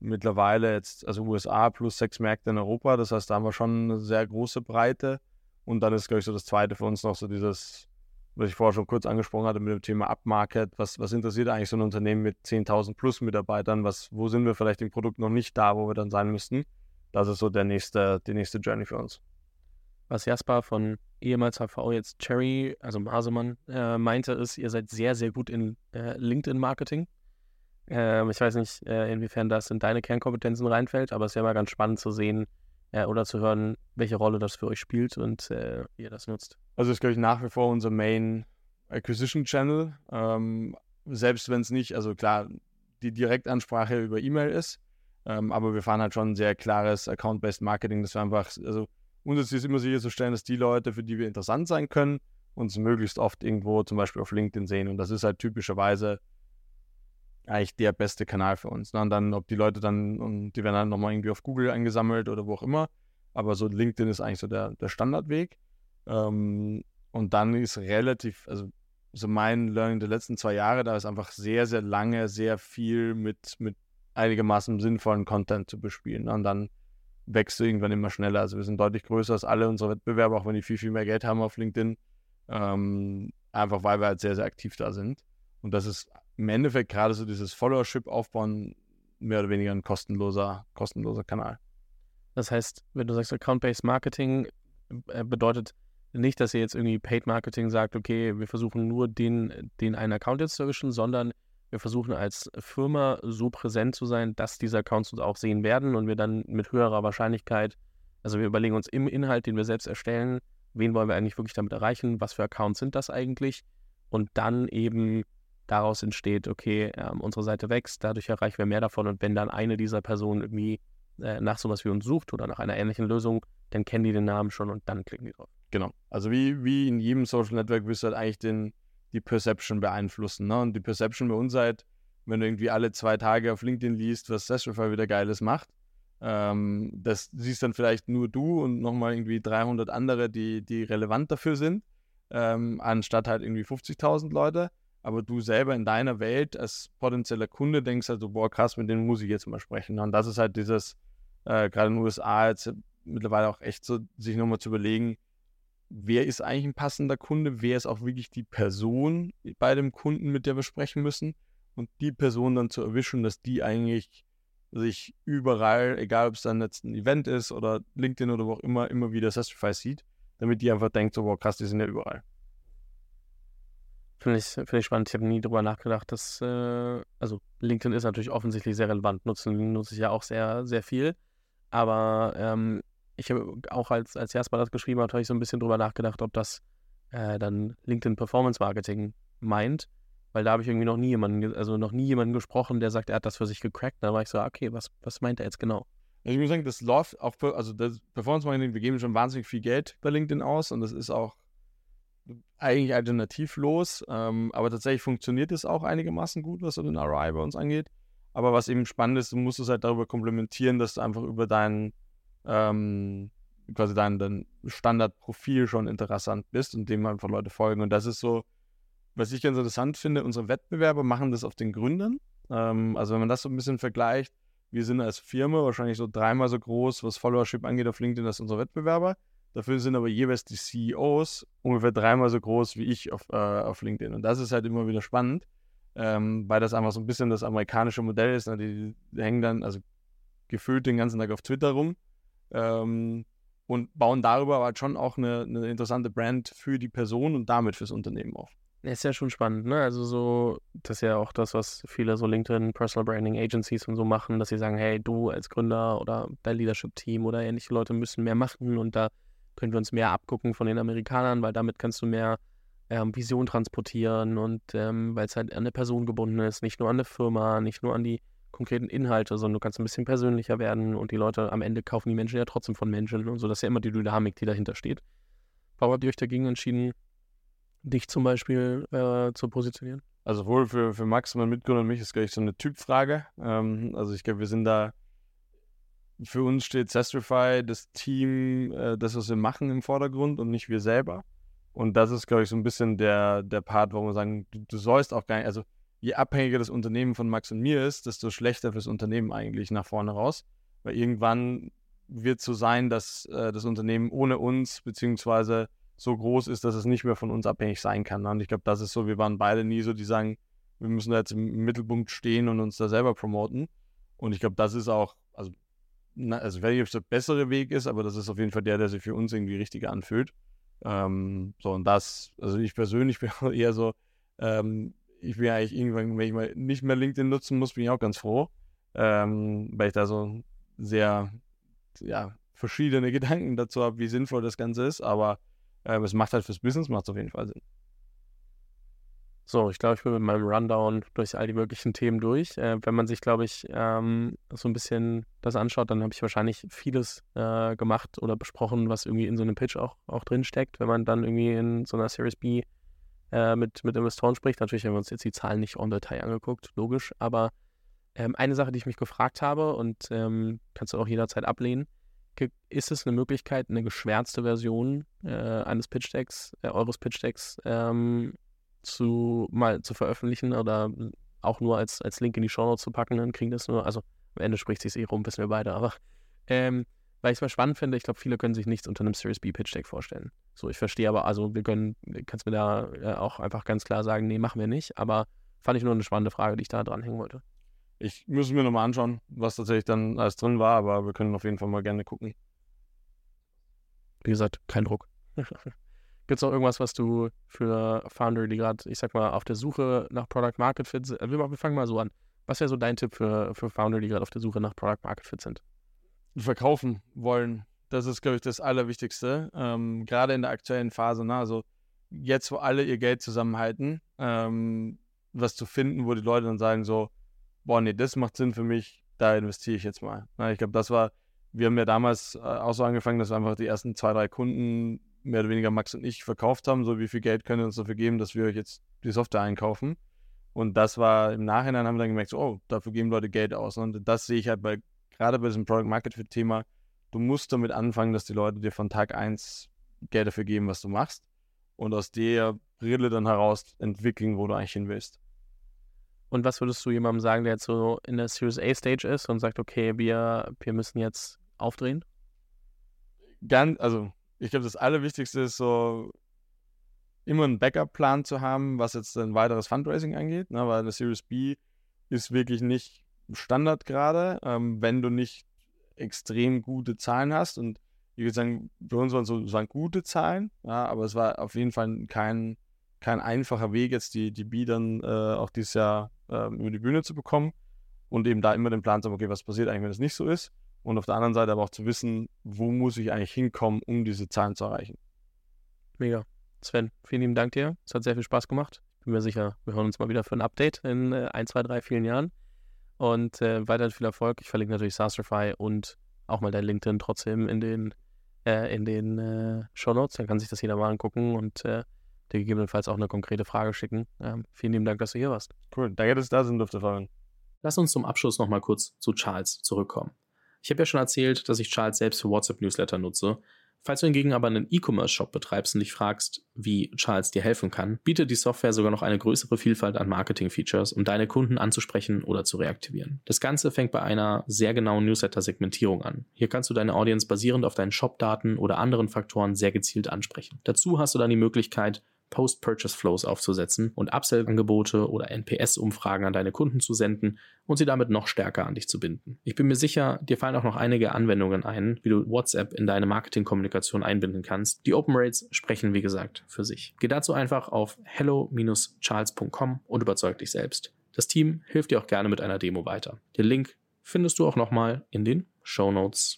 mittlerweile jetzt, also USA plus sechs Märkte in Europa. Das heißt, da haben wir schon eine sehr große Breite. Und dann ist, glaube ich, so das Zweite für uns noch so dieses, was ich vorher schon kurz angesprochen hatte mit dem Thema Upmarket. Was, was interessiert eigentlich so ein Unternehmen mit 10.000 plus Mitarbeitern? Was, wo sind wir vielleicht im Produkt noch nicht da, wo wir dann sein müssten? Das ist so der nächste, die nächste Journey für uns. Was Jasper von ehemals HV jetzt Cherry, also Masemann, äh, meinte, ist, ihr seid sehr, sehr gut in äh, LinkedIn-Marketing. Ähm, ich weiß nicht, äh, inwiefern das in deine Kernkompetenzen reinfällt, aber es wäre mal ganz spannend zu sehen äh, oder zu hören, welche Rolle das für euch spielt und äh, wie ihr das nutzt. Also ist, glaube ich, nach wie vor unser Main Acquisition Channel. Ähm, selbst wenn es nicht, also klar, die Direktansprache über E-Mail ist, ähm, aber wir fahren halt schon ein sehr klares Account-Based Marketing, dass wir einfach, also uns ist es immer sicherzustellen, dass die Leute, für die wir interessant sein können, uns möglichst oft irgendwo zum Beispiel auf LinkedIn sehen. Und das ist halt typischerweise eigentlich der beste Kanal für uns. Ne? Und dann, ob die Leute dann, und die werden dann nochmal irgendwie auf Google eingesammelt oder wo auch immer. Aber so LinkedIn ist eigentlich so der, der Standardweg. Ähm, und dann ist relativ, also so mein Learning der letzten zwei Jahre, da ist einfach sehr, sehr lange, sehr viel mit, mit einigermaßen sinnvollen Content zu bespielen. Ne? Und dann wächst du irgendwann immer schneller. Also wir sind deutlich größer als alle unsere Wettbewerber, auch wenn die viel, viel mehr Geld haben auf LinkedIn. Ähm, einfach weil wir halt sehr, sehr aktiv da sind. Und das ist im Endeffekt gerade so dieses Followership aufbauen, mehr oder weniger ein kostenloser, kostenloser Kanal. Das heißt, wenn du sagst Account-Based Marketing, äh, bedeutet nicht, dass ihr jetzt irgendwie Paid Marketing sagt, okay, wir versuchen nur den, den einen Account jetzt zu erwischen, sondern wir versuchen als Firma so präsent zu sein, dass diese Accounts uns auch sehen werden und wir dann mit höherer Wahrscheinlichkeit, also wir überlegen uns im Inhalt, den wir selbst erstellen, wen wollen wir eigentlich wirklich damit erreichen, was für Accounts sind das eigentlich und dann eben daraus entsteht, okay, ähm, unsere Seite wächst, dadurch erreichen wir mehr davon und wenn dann eine dieser Personen irgendwie äh, nach sowas wie uns sucht oder nach einer ähnlichen Lösung, dann kennen die den Namen schon und dann klicken die drauf. Genau. Also wie, wie in jedem Social Network wirst du halt eigentlich den, die Perception beeinflussen. Ne? Und die Perception bei uns halt, wenn du irgendwie alle zwei Tage auf LinkedIn liest, was Sastrify wieder Geiles macht, ähm, das siehst dann vielleicht nur du und nochmal irgendwie 300 andere, die, die relevant dafür sind, ähm, anstatt halt irgendwie 50.000 Leute aber du selber in deiner Welt als potenzieller Kunde denkst halt so, boah, krass, mit denen muss ich jetzt mal sprechen. Und das ist halt dieses, äh, gerade in den USA jetzt mittlerweile auch echt so, sich nochmal zu überlegen, wer ist eigentlich ein passender Kunde, wer ist auch wirklich die Person bei dem Kunden, mit der wir sprechen müssen und die Person dann zu erwischen, dass die eigentlich sich überall, egal ob es dann jetzt ein Event ist oder LinkedIn oder wo auch immer, immer wieder Sestify sieht, damit die einfach denkt, so, boah, krass, die sind ja überall. Finde ich, find ich spannend. Ich habe nie drüber nachgedacht, dass, äh, also LinkedIn ist natürlich offensichtlich sehr relevant. Nutzen nutze ich ja auch sehr, sehr viel. Aber ähm, ich habe auch als, als Jasper das geschrieben hat, habe ich so ein bisschen drüber nachgedacht, ob das äh, dann LinkedIn Performance Marketing meint. Weil da habe ich irgendwie noch nie jemanden, also noch nie jemanden gesprochen, der sagt, er hat das für sich gecrackt. Da war ich so, okay, was, was meint er jetzt genau? Ich muss sagen, das läuft auch, also das Performance Marketing, wir geben schon wahnsinnig viel Geld bei LinkedIn aus und das ist auch eigentlich alternativlos, ähm, aber tatsächlich funktioniert es auch einigermaßen gut, was so den ROI bei uns angeht. Aber was eben spannend ist, du musst es halt darüber komplementieren, dass du einfach über deinen ähm, quasi dein, dein Standardprofil schon interessant bist und dem einfach Leute folgen. Und das ist so, was ich ganz interessant finde, unsere Wettbewerber machen das auf den Gründern. Ähm, also wenn man das so ein bisschen vergleicht, wir sind als Firma wahrscheinlich so dreimal so groß, was Followership angeht auf LinkedIn, als unsere Wettbewerber. Dafür sind aber jeweils die CEOs ungefähr dreimal so groß wie ich auf, äh, auf LinkedIn. Und das ist halt immer wieder spannend, ähm, weil das einfach so ein bisschen das amerikanische Modell ist. Ne? Die, die, hängen dann, also gefühlt den ganzen Tag auf Twitter rum ähm, und bauen darüber aber halt schon auch eine, eine interessante Brand für die Person und damit fürs Unternehmen auf. Ist ja schon spannend, ne? Also so, das ist ja auch das, was viele so LinkedIn Personal Branding Agencies und so machen, dass sie sagen, hey, du als Gründer oder dein Leadership-Team oder ähnliche Leute müssen mehr machen und da können wir uns mehr abgucken von den Amerikanern, weil damit kannst du mehr ähm, Vision transportieren und ähm, weil es halt an eine Person gebunden ist, nicht nur an eine Firma, nicht nur an die konkreten Inhalte, sondern du kannst ein bisschen persönlicher werden und die Leute am Ende kaufen die Menschen ja trotzdem von Menschen und so. Das ist ja immer die Dynamik, die dahinter steht. Warum habt ihr euch dagegen entschieden, dich zum Beispiel äh, zu positionieren? Also wohl für, für Max, mein Mitgründer und mich ist gleich so eine Typfrage. Ähm, also ich glaube, wir sind da für uns steht Sestrify, das Team, äh, das, was wir machen im Vordergrund und nicht wir selber. Und das ist, glaube ich, so ein bisschen der, der Part, wo wir sagen, du, du sollst auch gar nicht, also je abhängiger das Unternehmen von Max und mir ist, desto schlechter fürs Unternehmen eigentlich nach vorne raus. Weil irgendwann wird so sein, dass äh, das Unternehmen ohne uns, beziehungsweise so groß ist, dass es nicht mehr von uns abhängig sein kann. Und ich glaube, das ist so, wir waren beide nie so, die sagen, wir müssen da jetzt im Mittelpunkt stehen und uns da selber promoten. Und ich glaube, das ist auch, also also ich weiß nicht, ob es der bessere Weg ist, aber das ist auf jeden Fall der, der sich für uns irgendwie richtig anfühlt. Ähm, so, und das, also ich persönlich bin eher so, ähm, ich bin eigentlich irgendwann, wenn ich mal nicht mehr LinkedIn nutzen muss, bin ich auch ganz froh, ähm, weil ich da so sehr, ja, verschiedene Gedanken dazu habe, wie sinnvoll das Ganze ist, aber ähm, es macht halt fürs Business, macht es auf jeden Fall Sinn. So, ich glaube, ich bin mit meinem Rundown durch all die möglichen Themen durch. Äh, wenn man sich, glaube ich, ähm, so ein bisschen das anschaut, dann habe ich wahrscheinlich vieles äh, gemacht oder besprochen, was irgendwie in so einem Pitch auch, auch drin steckt, wenn man dann irgendwie in so einer Series B äh, mit, mit Investoren spricht. Natürlich haben wir uns jetzt die Zahlen nicht en Detail angeguckt, logisch, aber ähm, eine Sache, die ich mich gefragt habe und ähm, kannst du auch jederzeit ablehnen, ist es eine Möglichkeit, eine geschwärzte Version äh, eines Pitch-Decks, äh, eures Pitch-Decks ähm, zu mal zu veröffentlichen oder auch nur als, als Link in die Show zu packen, dann kriegen das nur, also am Ende spricht sich eh rum, wissen wir beide, aber ähm, weil ich es mal spannend finde, ich glaube, viele können sich nichts unter einem Series B Pitch Deck vorstellen. So, ich verstehe aber, also wir können, kannst mir da äh, auch einfach ganz klar sagen, nee, machen wir nicht, aber fand ich nur eine spannende Frage, die ich da dranhängen wollte. Ich muss mir nochmal anschauen, was tatsächlich dann alles drin war, aber wir können auf jeden Fall mal gerne gucken. Wie gesagt, kein Druck. Gibt es noch irgendwas, was du für Founder, die gerade, ich sag mal, auf der Suche nach Product Market Fit sind? Wir, wir fangen mal so an. Was wäre so dein Tipp für, für Founder, die gerade auf der Suche nach Product Market Fit sind? Verkaufen wollen. Das ist, glaube ich, das Allerwichtigste. Ähm, gerade in der aktuellen Phase. Ne? Also jetzt, wo alle ihr Geld zusammenhalten, ähm, was zu finden, wo die Leute dann sagen so, boah, nee, das macht Sinn für mich, da investiere ich jetzt mal. Na, ich glaube, das war, wir haben ja damals äh, auch so angefangen, dass wir einfach die ersten zwei, drei Kunden mehr oder weniger Max und ich verkauft haben, so wie viel Geld können wir uns dafür geben, dass wir euch jetzt die Software einkaufen. Und das war im Nachhinein haben wir dann gemerkt, so, oh, dafür geben Leute Geld aus. Und das sehe ich halt bei, gerade bei diesem Product Market Fit Thema, du musst damit anfangen, dass die Leute dir von Tag 1 Geld dafür geben, was du machst. Und aus der Brille dann heraus entwickeln, wo du eigentlich hin willst. Und was würdest du jemandem sagen, der jetzt so in der Series A Stage ist und sagt, okay, wir, wir müssen jetzt aufdrehen? Ganz, also ich glaube, das Allerwichtigste ist so, immer einen Backup-Plan zu haben, was jetzt ein weiteres Fundraising angeht, ne? weil eine Series B ist wirklich nicht Standard gerade, ähm, wenn du nicht extrem gute Zahlen hast. Und ich würde sagen, bei uns waren so waren gute Zahlen, ja, aber es war auf jeden Fall kein, kein einfacher Weg, jetzt die, die B dann äh, auch dieses Jahr äh, über die Bühne zu bekommen und eben da immer den Plan zu haben, okay, was passiert eigentlich, wenn es nicht so ist und auf der anderen Seite aber auch zu wissen, wo muss ich eigentlich hinkommen, um diese Zahlen zu erreichen. Mega. Sven, vielen lieben Dank dir. Es hat sehr viel Spaß gemacht. bin mir sicher, wir hören uns mal wieder für ein Update in äh, ein, zwei, drei, vielen Jahren. Und äh, weiterhin viel Erfolg. Ich verlinke natürlich Sastrify und auch mal dein LinkedIn trotzdem in den, äh, in den äh, Show Notes. Dann kann sich das jeder mal angucken und äh, dir gegebenenfalls auch eine konkrete Frage schicken. Ähm, vielen lieben Dank, dass du hier warst. Cool. Danke, dass du da sind durfte, Fabian. Lass uns zum Abschluss nochmal kurz zu Charles zurückkommen. Ich habe ja schon erzählt, dass ich Charles selbst für WhatsApp-Newsletter nutze Falls du hingegen aber einen E-Commerce-Shop betreibst und dich fragst, wie Charles dir helfen kann, bietet die Software sogar noch eine größere Vielfalt an Marketing-Features, um deine Kunden anzusprechen oder zu reaktivieren. Das Ganze fängt bei einer sehr genauen Newsletter-Segmentierung an. Hier kannst du deine Audience basierend auf deinen Shop-Daten oder anderen Faktoren sehr gezielt ansprechen. Dazu hast du dann die Möglichkeit, Post-Purchase-Flows aufzusetzen und Upsell-Angebote oder NPS-Umfragen an deine Kunden zu senden und sie damit noch stärker an dich zu binden. Ich bin mir sicher, dir fallen auch noch einige Anwendungen ein, wie du WhatsApp in deine Marketingkommunikation einbinden kannst. Die Open Rates sprechen, wie gesagt, für sich. Geh dazu einfach auf hello-charles.com und überzeug dich selbst. Das Team hilft dir auch gerne mit einer Demo weiter. Den Link findest du auch nochmal in den Show Notes.